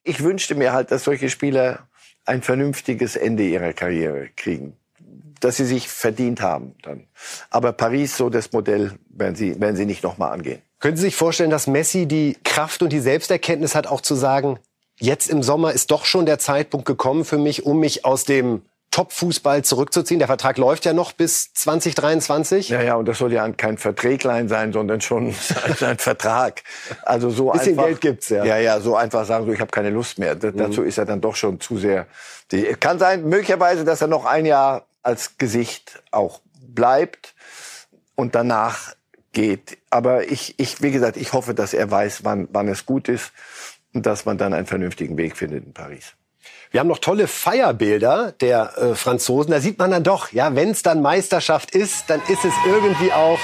ich wünschte mir halt, dass solche Spieler ein vernünftiges Ende ihrer Karriere kriegen dass sie sich verdient haben dann. Aber Paris, so das Modell, werden sie, werden sie nicht nochmal angehen.
Können Sie sich vorstellen, dass Messi die Kraft und die Selbsterkenntnis hat, auch zu sagen, jetzt im Sommer ist doch schon der Zeitpunkt gekommen für mich, um mich aus dem Top-Fußball zurückzuziehen? Der Vertrag läuft ja noch bis 2023.
Ja, ja, und das soll ja kein Verträglein sein, sondern schon (laughs) ein Vertrag. Also so
Bisschen
einfach.
Geld gibt's, ja.
Ja, ja, so einfach sagen, so, ich habe keine Lust mehr. D Dazu ist er dann doch schon zu sehr. Die, kann sein, möglicherweise, dass er noch ein Jahr als Gesicht auch bleibt und danach geht. Aber ich, ich, wie gesagt, ich hoffe, dass er weiß, wann, wann es gut ist und dass man dann einen vernünftigen Weg findet in Paris.
Wir haben noch tolle Feierbilder der äh, Franzosen. Da sieht man dann doch, ja, wenn es dann Meisterschaft ist, dann ist es irgendwie auch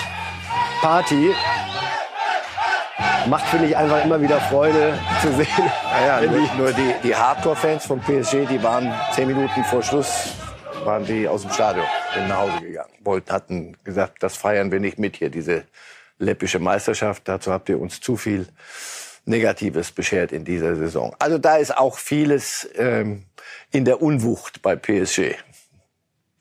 Party. Macht, finde ich, einfach immer wieder Freude zu sehen.
Ja, ja, nur, nur die, die Hardcore-Fans vom PSG, die waren zehn Minuten vor Schluss, waren die aus dem Stadion, sind nach Hause gegangen. Wollten, hatten gesagt, das feiern wir nicht mit hier, diese läppische Meisterschaft. Dazu habt ihr uns zu viel Negatives beschert in dieser Saison. Also da ist auch vieles ähm, in der Unwucht bei PSG.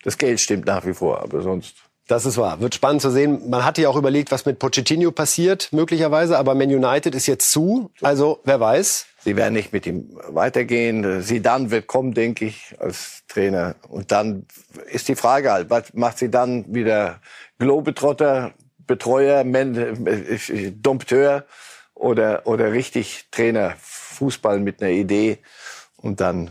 Das Geld stimmt nach wie vor, aber sonst.
Das ist wahr. Wird spannend zu sehen. Man hatte ja auch überlegt, was mit Pochettino passiert, möglicherweise. Aber Man United ist jetzt zu. Also, wer weiß.
Sie werden nicht mit ihm weitergehen. Zidane wird kommen, denke ich, als Trainer. Und dann ist die Frage halt, was macht sie dann wieder Globetrotter, Betreuer, Men äh, Dompteur oder, oder richtig Trainer, Fußball mit einer Idee und dann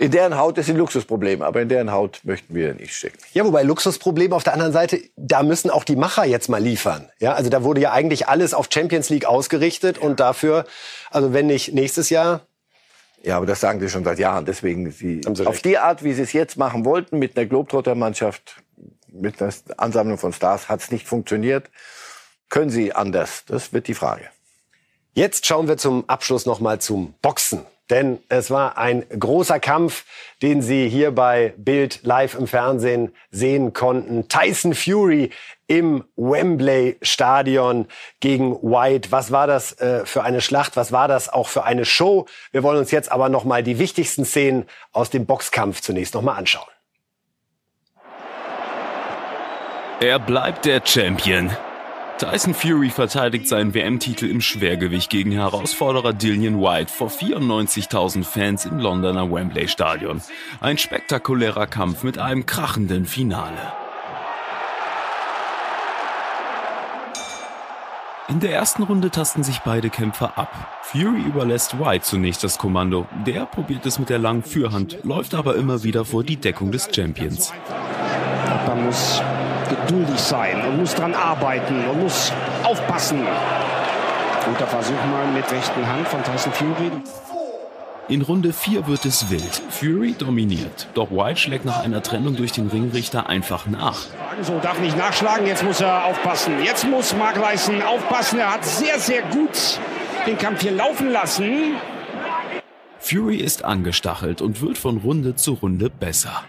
in deren Haut ist ein Luxusproblem, aber in deren Haut möchten wir nicht stecken.
Ja, wobei Luxusproblem auf der anderen Seite, da müssen auch die Macher jetzt mal liefern. Ja, also da wurde ja eigentlich alles auf Champions League ausgerichtet und dafür, also wenn nicht nächstes Jahr.
Ja, aber das sagen sie schon seit Jahren. Deswegen, sie,
Sie
auf die Art, wie sie es jetzt machen wollten, mit einer Globetrotter-Mannschaft, mit einer Ansammlung von Stars, hat es nicht funktioniert. Können sie anders? Das wird die Frage.
Jetzt schauen wir zum Abschluss noch mal zum Boxen. Denn es war ein großer Kampf, den Sie hier bei Bild live im Fernsehen sehen konnten. Tyson Fury im Wembley Stadion gegen White. Was war das äh, für eine Schlacht? Was war das auch für eine Show? Wir wollen uns jetzt aber noch mal die wichtigsten Szenen aus dem Boxkampf zunächst noch mal anschauen.
Er bleibt der Champion. Tyson Fury verteidigt seinen WM-Titel im Schwergewicht gegen Herausforderer Dillian White vor 94.000 Fans im Londoner Wembley Stadion. Ein spektakulärer Kampf mit einem krachenden Finale. In der ersten Runde tasten sich beide Kämpfer ab. Fury überlässt White zunächst das Kommando. Der probiert es mit der langen Fürhand, läuft aber immer wieder vor die Deckung des Champions.
Man muss geduldig sein und muss dran arbeiten und muss aufpassen. Guter Versuch mal mit rechten Hand von Tyson Fury.
In Runde 4 wird es wild. Fury dominiert. Doch White schlägt nach einer Trennung durch den Ringrichter einfach nach.
So, darf nicht nachschlagen, jetzt muss er aufpassen. Jetzt muss Mark Leisen aufpassen. Er hat sehr, sehr gut den Kampf hier laufen lassen.
Fury ist angestachelt und wird von Runde zu Runde besser.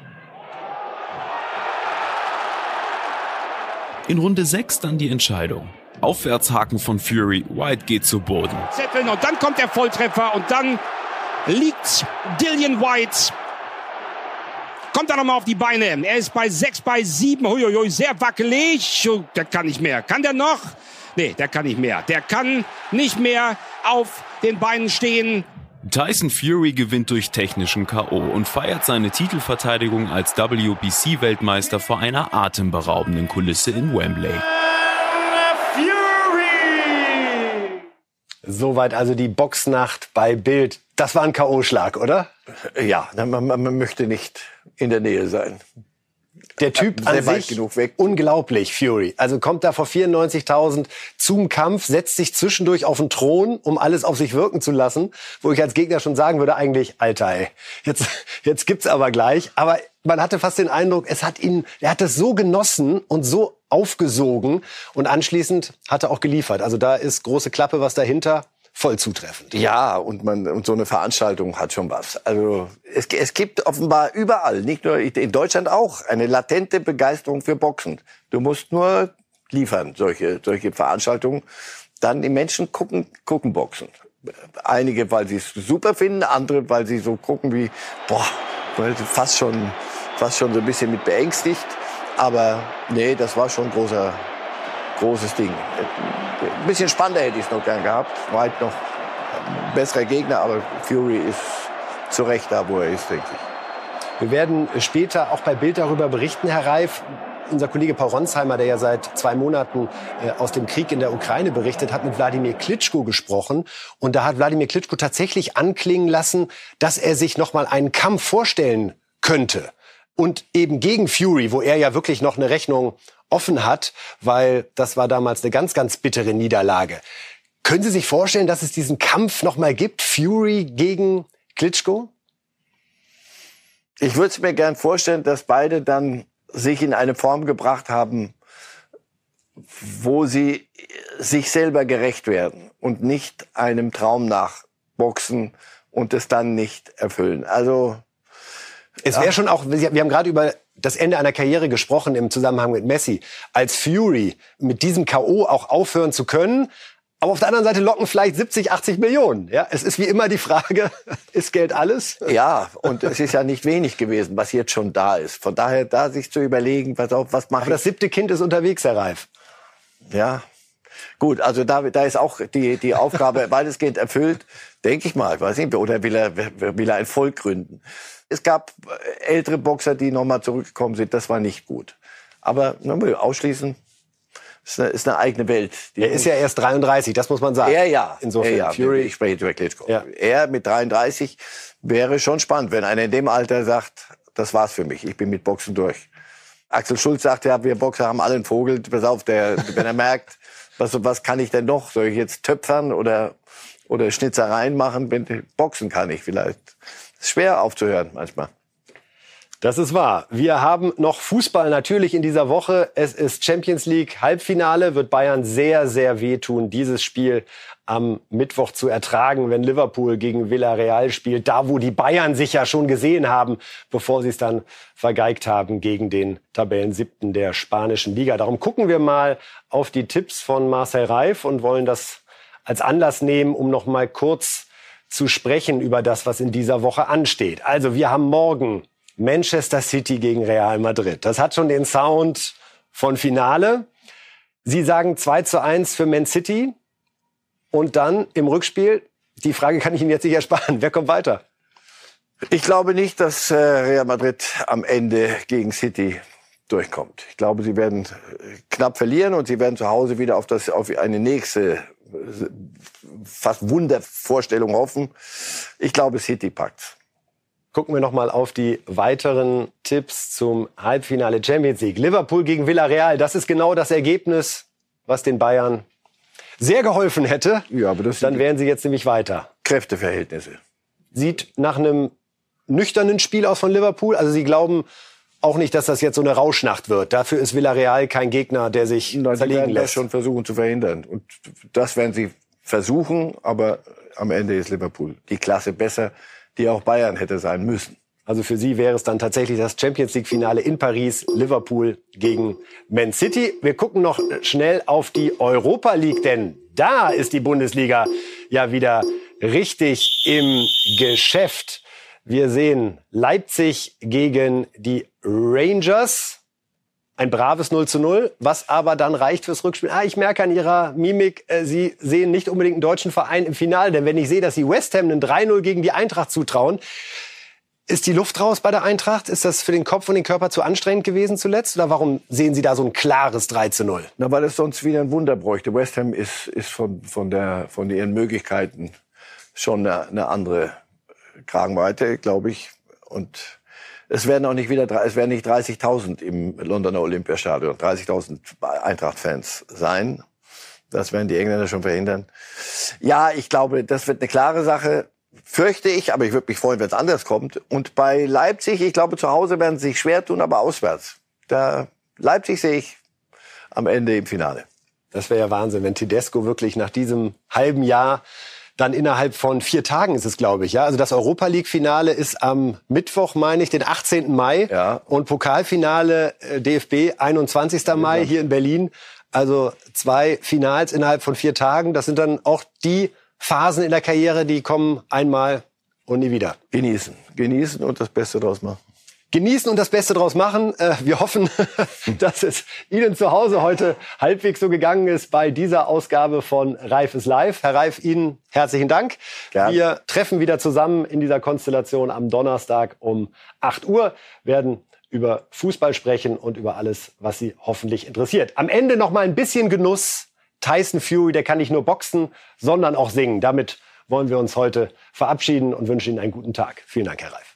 In Runde 6 dann die Entscheidung. Aufwärtshaken von Fury, White geht zu Boden.
Und dann kommt der Volltreffer und dann liegt Dillian White. Kommt er nochmal auf die Beine. Er ist bei 6, bei 7. Huiuiui, sehr wackelig. Der kann nicht mehr. Kann der noch? Nee, der kann nicht mehr. Der kann nicht mehr auf den Beinen stehen.
Tyson Fury gewinnt durch technischen K.O. und feiert seine Titelverteidigung als WBC-Weltmeister vor einer atemberaubenden Kulisse in Wembley.
Soweit also die Boxnacht bei Bild. Das war ein K.O.-Schlag, oder?
Ja, man, man, man möchte nicht in der Nähe sein.
Der Typ an sich
genug weg.
unglaublich, Fury. Also kommt da vor 94.000 zum Kampf, setzt sich zwischendurch auf den Thron, um alles auf sich wirken zu lassen, wo ich als Gegner schon sagen würde, eigentlich, Alter, ey, jetzt, (laughs) jetzt gibt's aber gleich. Aber man hatte fast den Eindruck, es hat ihn, er hat es so genossen und so aufgesogen und anschließend hat er auch geliefert. Also da ist große Klappe, was dahinter, voll zutreffend.
Ja, und man und so eine Veranstaltung hat schon was. Also es, es gibt offenbar überall, nicht nur in Deutschland auch, eine latente Begeisterung für Boxen. Du musst nur liefern solche solche Veranstaltungen. Dann die Menschen gucken gucken Boxen. Einige, weil sie es super finden, andere, weil sie so gucken wie boah, fast schon fast schon so ein bisschen mit beängstigt. Aber nee, das war schon großer großes Ding. Ein bisschen spannender hätte ich es noch gern gehabt. White noch ein besserer Gegner, aber Fury ist zu Recht da, wo er ist, denke ich.
Wir werden später auch bei Bild darüber berichten, Herr Reif. Unser Kollege Paul Ronsheimer, der ja seit zwei Monaten äh, aus dem Krieg in der Ukraine berichtet, hat mit Wladimir Klitschko gesprochen. Und da hat Wladimir Klitschko tatsächlich anklingen lassen, dass er sich noch mal einen Kampf vorstellen könnte. Und eben gegen Fury, wo er ja wirklich noch eine Rechnung offen hat, weil das war damals eine ganz, ganz bittere Niederlage. Können Sie sich vorstellen, dass es diesen Kampf noch mal gibt, Fury gegen Klitschko?
Ich würde es mir gern vorstellen, dass beide dann sich in eine Form gebracht haben, wo sie sich selber gerecht werden und nicht einem Traum nachboxen und es dann nicht erfüllen. Also
es wäre schon auch, wir haben gerade über das Ende einer Karriere gesprochen im Zusammenhang mit Messi. Als Fury mit diesem K.O. auch aufhören zu können, aber auf der anderen Seite locken vielleicht 70, 80 Millionen. Ja, es ist wie immer die Frage, (laughs) ist Geld alles?
Ja, und es ist ja nicht wenig gewesen, was jetzt schon da ist. Von daher, da sich zu überlegen, pass auf, was mache
ich? Das siebte Kind ist unterwegs, Herr Reif.
Ja, gut, also da, da ist auch die, die Aufgabe (laughs) weitestgehend erfüllt, denke ich mal. Weiß nicht, oder will er, will er ein Volk gründen? Es gab ältere Boxer, die nochmal zurückgekommen sind. Das war nicht gut. Aber ne, ausschließen ist eine, ist eine eigene Welt.
Die er ist ja erst 33, das muss man sagen.
Er ja.
Insofern.
Er, ja.
Fury.
Ich spreche über Klitschko. Ja. Er mit 33 wäre schon spannend, wenn einer in dem Alter sagt, das war's für mich, ich bin mit Boxen durch. Axel Schulz sagt ja, wir Boxer haben alle einen Vogel. Pass auf, der, wenn er merkt, was, was kann ich denn noch? Soll ich jetzt töpfern oder, oder Schnitzereien machen? Boxen kann ich vielleicht. Ist schwer aufzuhören manchmal.
Das ist wahr. Wir haben noch Fußball natürlich in dieser Woche. Es ist Champions League Halbfinale. Wird Bayern sehr, sehr wehtun, dieses Spiel am Mittwoch zu ertragen, wenn Liverpool gegen Villarreal spielt. Da, wo die Bayern sich ja schon gesehen haben, bevor sie es dann vergeigt haben gegen den Tabellen siebten der spanischen Liga. Darum gucken wir mal auf die Tipps von Marcel Reif und wollen das als Anlass nehmen, um noch mal kurz zu sprechen über das, was in dieser Woche ansteht. Also wir haben morgen Manchester City gegen Real Madrid. Das hat schon den Sound von Finale. Sie sagen 2 zu 1 für Man City. Und dann im Rückspiel, die Frage kann ich Ihnen jetzt nicht ersparen. Wer kommt weiter?
Ich glaube nicht, dass äh, Real Madrid am Ende gegen City durchkommt. Ich glaube, sie werden äh, knapp verlieren und sie werden zu Hause wieder auf, das, auf eine nächste äh, fast Wundervorstellung hoffen. Ich glaube, City packt's
gucken wir noch mal auf die weiteren Tipps zum Halbfinale Champions League. Liverpool gegen Villarreal, das ist genau das Ergebnis, was den Bayern sehr geholfen hätte.
Ja, aber das
Dann wären sie jetzt nämlich weiter.
Kräfteverhältnisse.
Sieht nach einem nüchternen Spiel aus von Liverpool. Also sie glauben auch nicht, dass das jetzt so eine Rauschnacht wird. Dafür ist Villarreal kein Gegner, der sich Nein, zerlegen
werden
lässt.
das schon versuchen zu verhindern. Und das werden sie versuchen, aber am Ende ist Liverpool die Klasse besser die auch Bayern hätte sein müssen.
Also für Sie wäre es dann tatsächlich das Champions League Finale in Paris, Liverpool gegen Man City. Wir gucken noch schnell auf die Europa League, denn da ist die Bundesliga ja wieder richtig im Geschäft. Wir sehen Leipzig gegen die Rangers ein braves 0 zu 0, was aber dann reicht fürs Rückspiel. Ah, ich merke an Ihrer Mimik, äh, Sie sehen nicht unbedingt einen deutschen Verein im Finale. Denn wenn ich sehe, dass Sie West Ham einen 3-0 gegen die Eintracht zutrauen, ist die Luft raus bei der Eintracht? Ist das für den Kopf und den Körper zu anstrengend gewesen zuletzt? Oder warum sehen Sie da so ein klares 3 zu 0?
Na, weil es sonst wieder ein Wunder bräuchte. West Ham ist, ist von, von, der, von ihren Möglichkeiten schon eine, eine andere Kragenweite, glaube ich. Und es werden auch nicht wieder, es werden nicht 30.000 im Londoner Olympiastadion, 30.000 Eintracht-Fans sein. Das werden die Engländer schon verhindern. Ja, ich glaube, das wird eine klare Sache. Fürchte ich, aber ich würde mich freuen, wenn es anders kommt. Und bei Leipzig, ich glaube, zu Hause werden sie sich schwer tun, aber auswärts. Da Leipzig sehe ich am Ende im Finale.
Das wäre ja Wahnsinn, wenn Tedesco wirklich nach diesem halben Jahr dann innerhalb von vier Tagen ist es, glaube ich. Ja, also das Europa League Finale ist am Mittwoch, meine ich, den 18. Mai
ja.
und Pokalfinale äh, DFB 21. Ja. Mai hier in Berlin. Also zwei Finals innerhalb von vier Tagen. Das sind dann auch die Phasen in der Karriere, die kommen einmal und nie wieder.
Genießen, genießen und das Beste draus machen.
genießen und das Beste draus machen. Äh, wir hoffen, (laughs) dass es Ihnen zu Hause heute halbwegs so gegangen ist bei dieser Ausgabe von Reif ist live. Herr Reif, Ihnen herzlichen Dank. Gern. Wir treffen wieder zusammen in dieser Konstellation am Donnerstag um 8 Uhr, werden über Fußball sprechen und über alles, was Sie hoffentlich interessiert. Am Ende noch mal ein bisschen Genuss. Tyson Fury, der kann nicht nur boxen, sondern auch singen. Damit wollen wir uns heute verabschieden und wünschen Ihnen einen guten Tag. Vielen Dank, Herr Reif.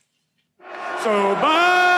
So bye.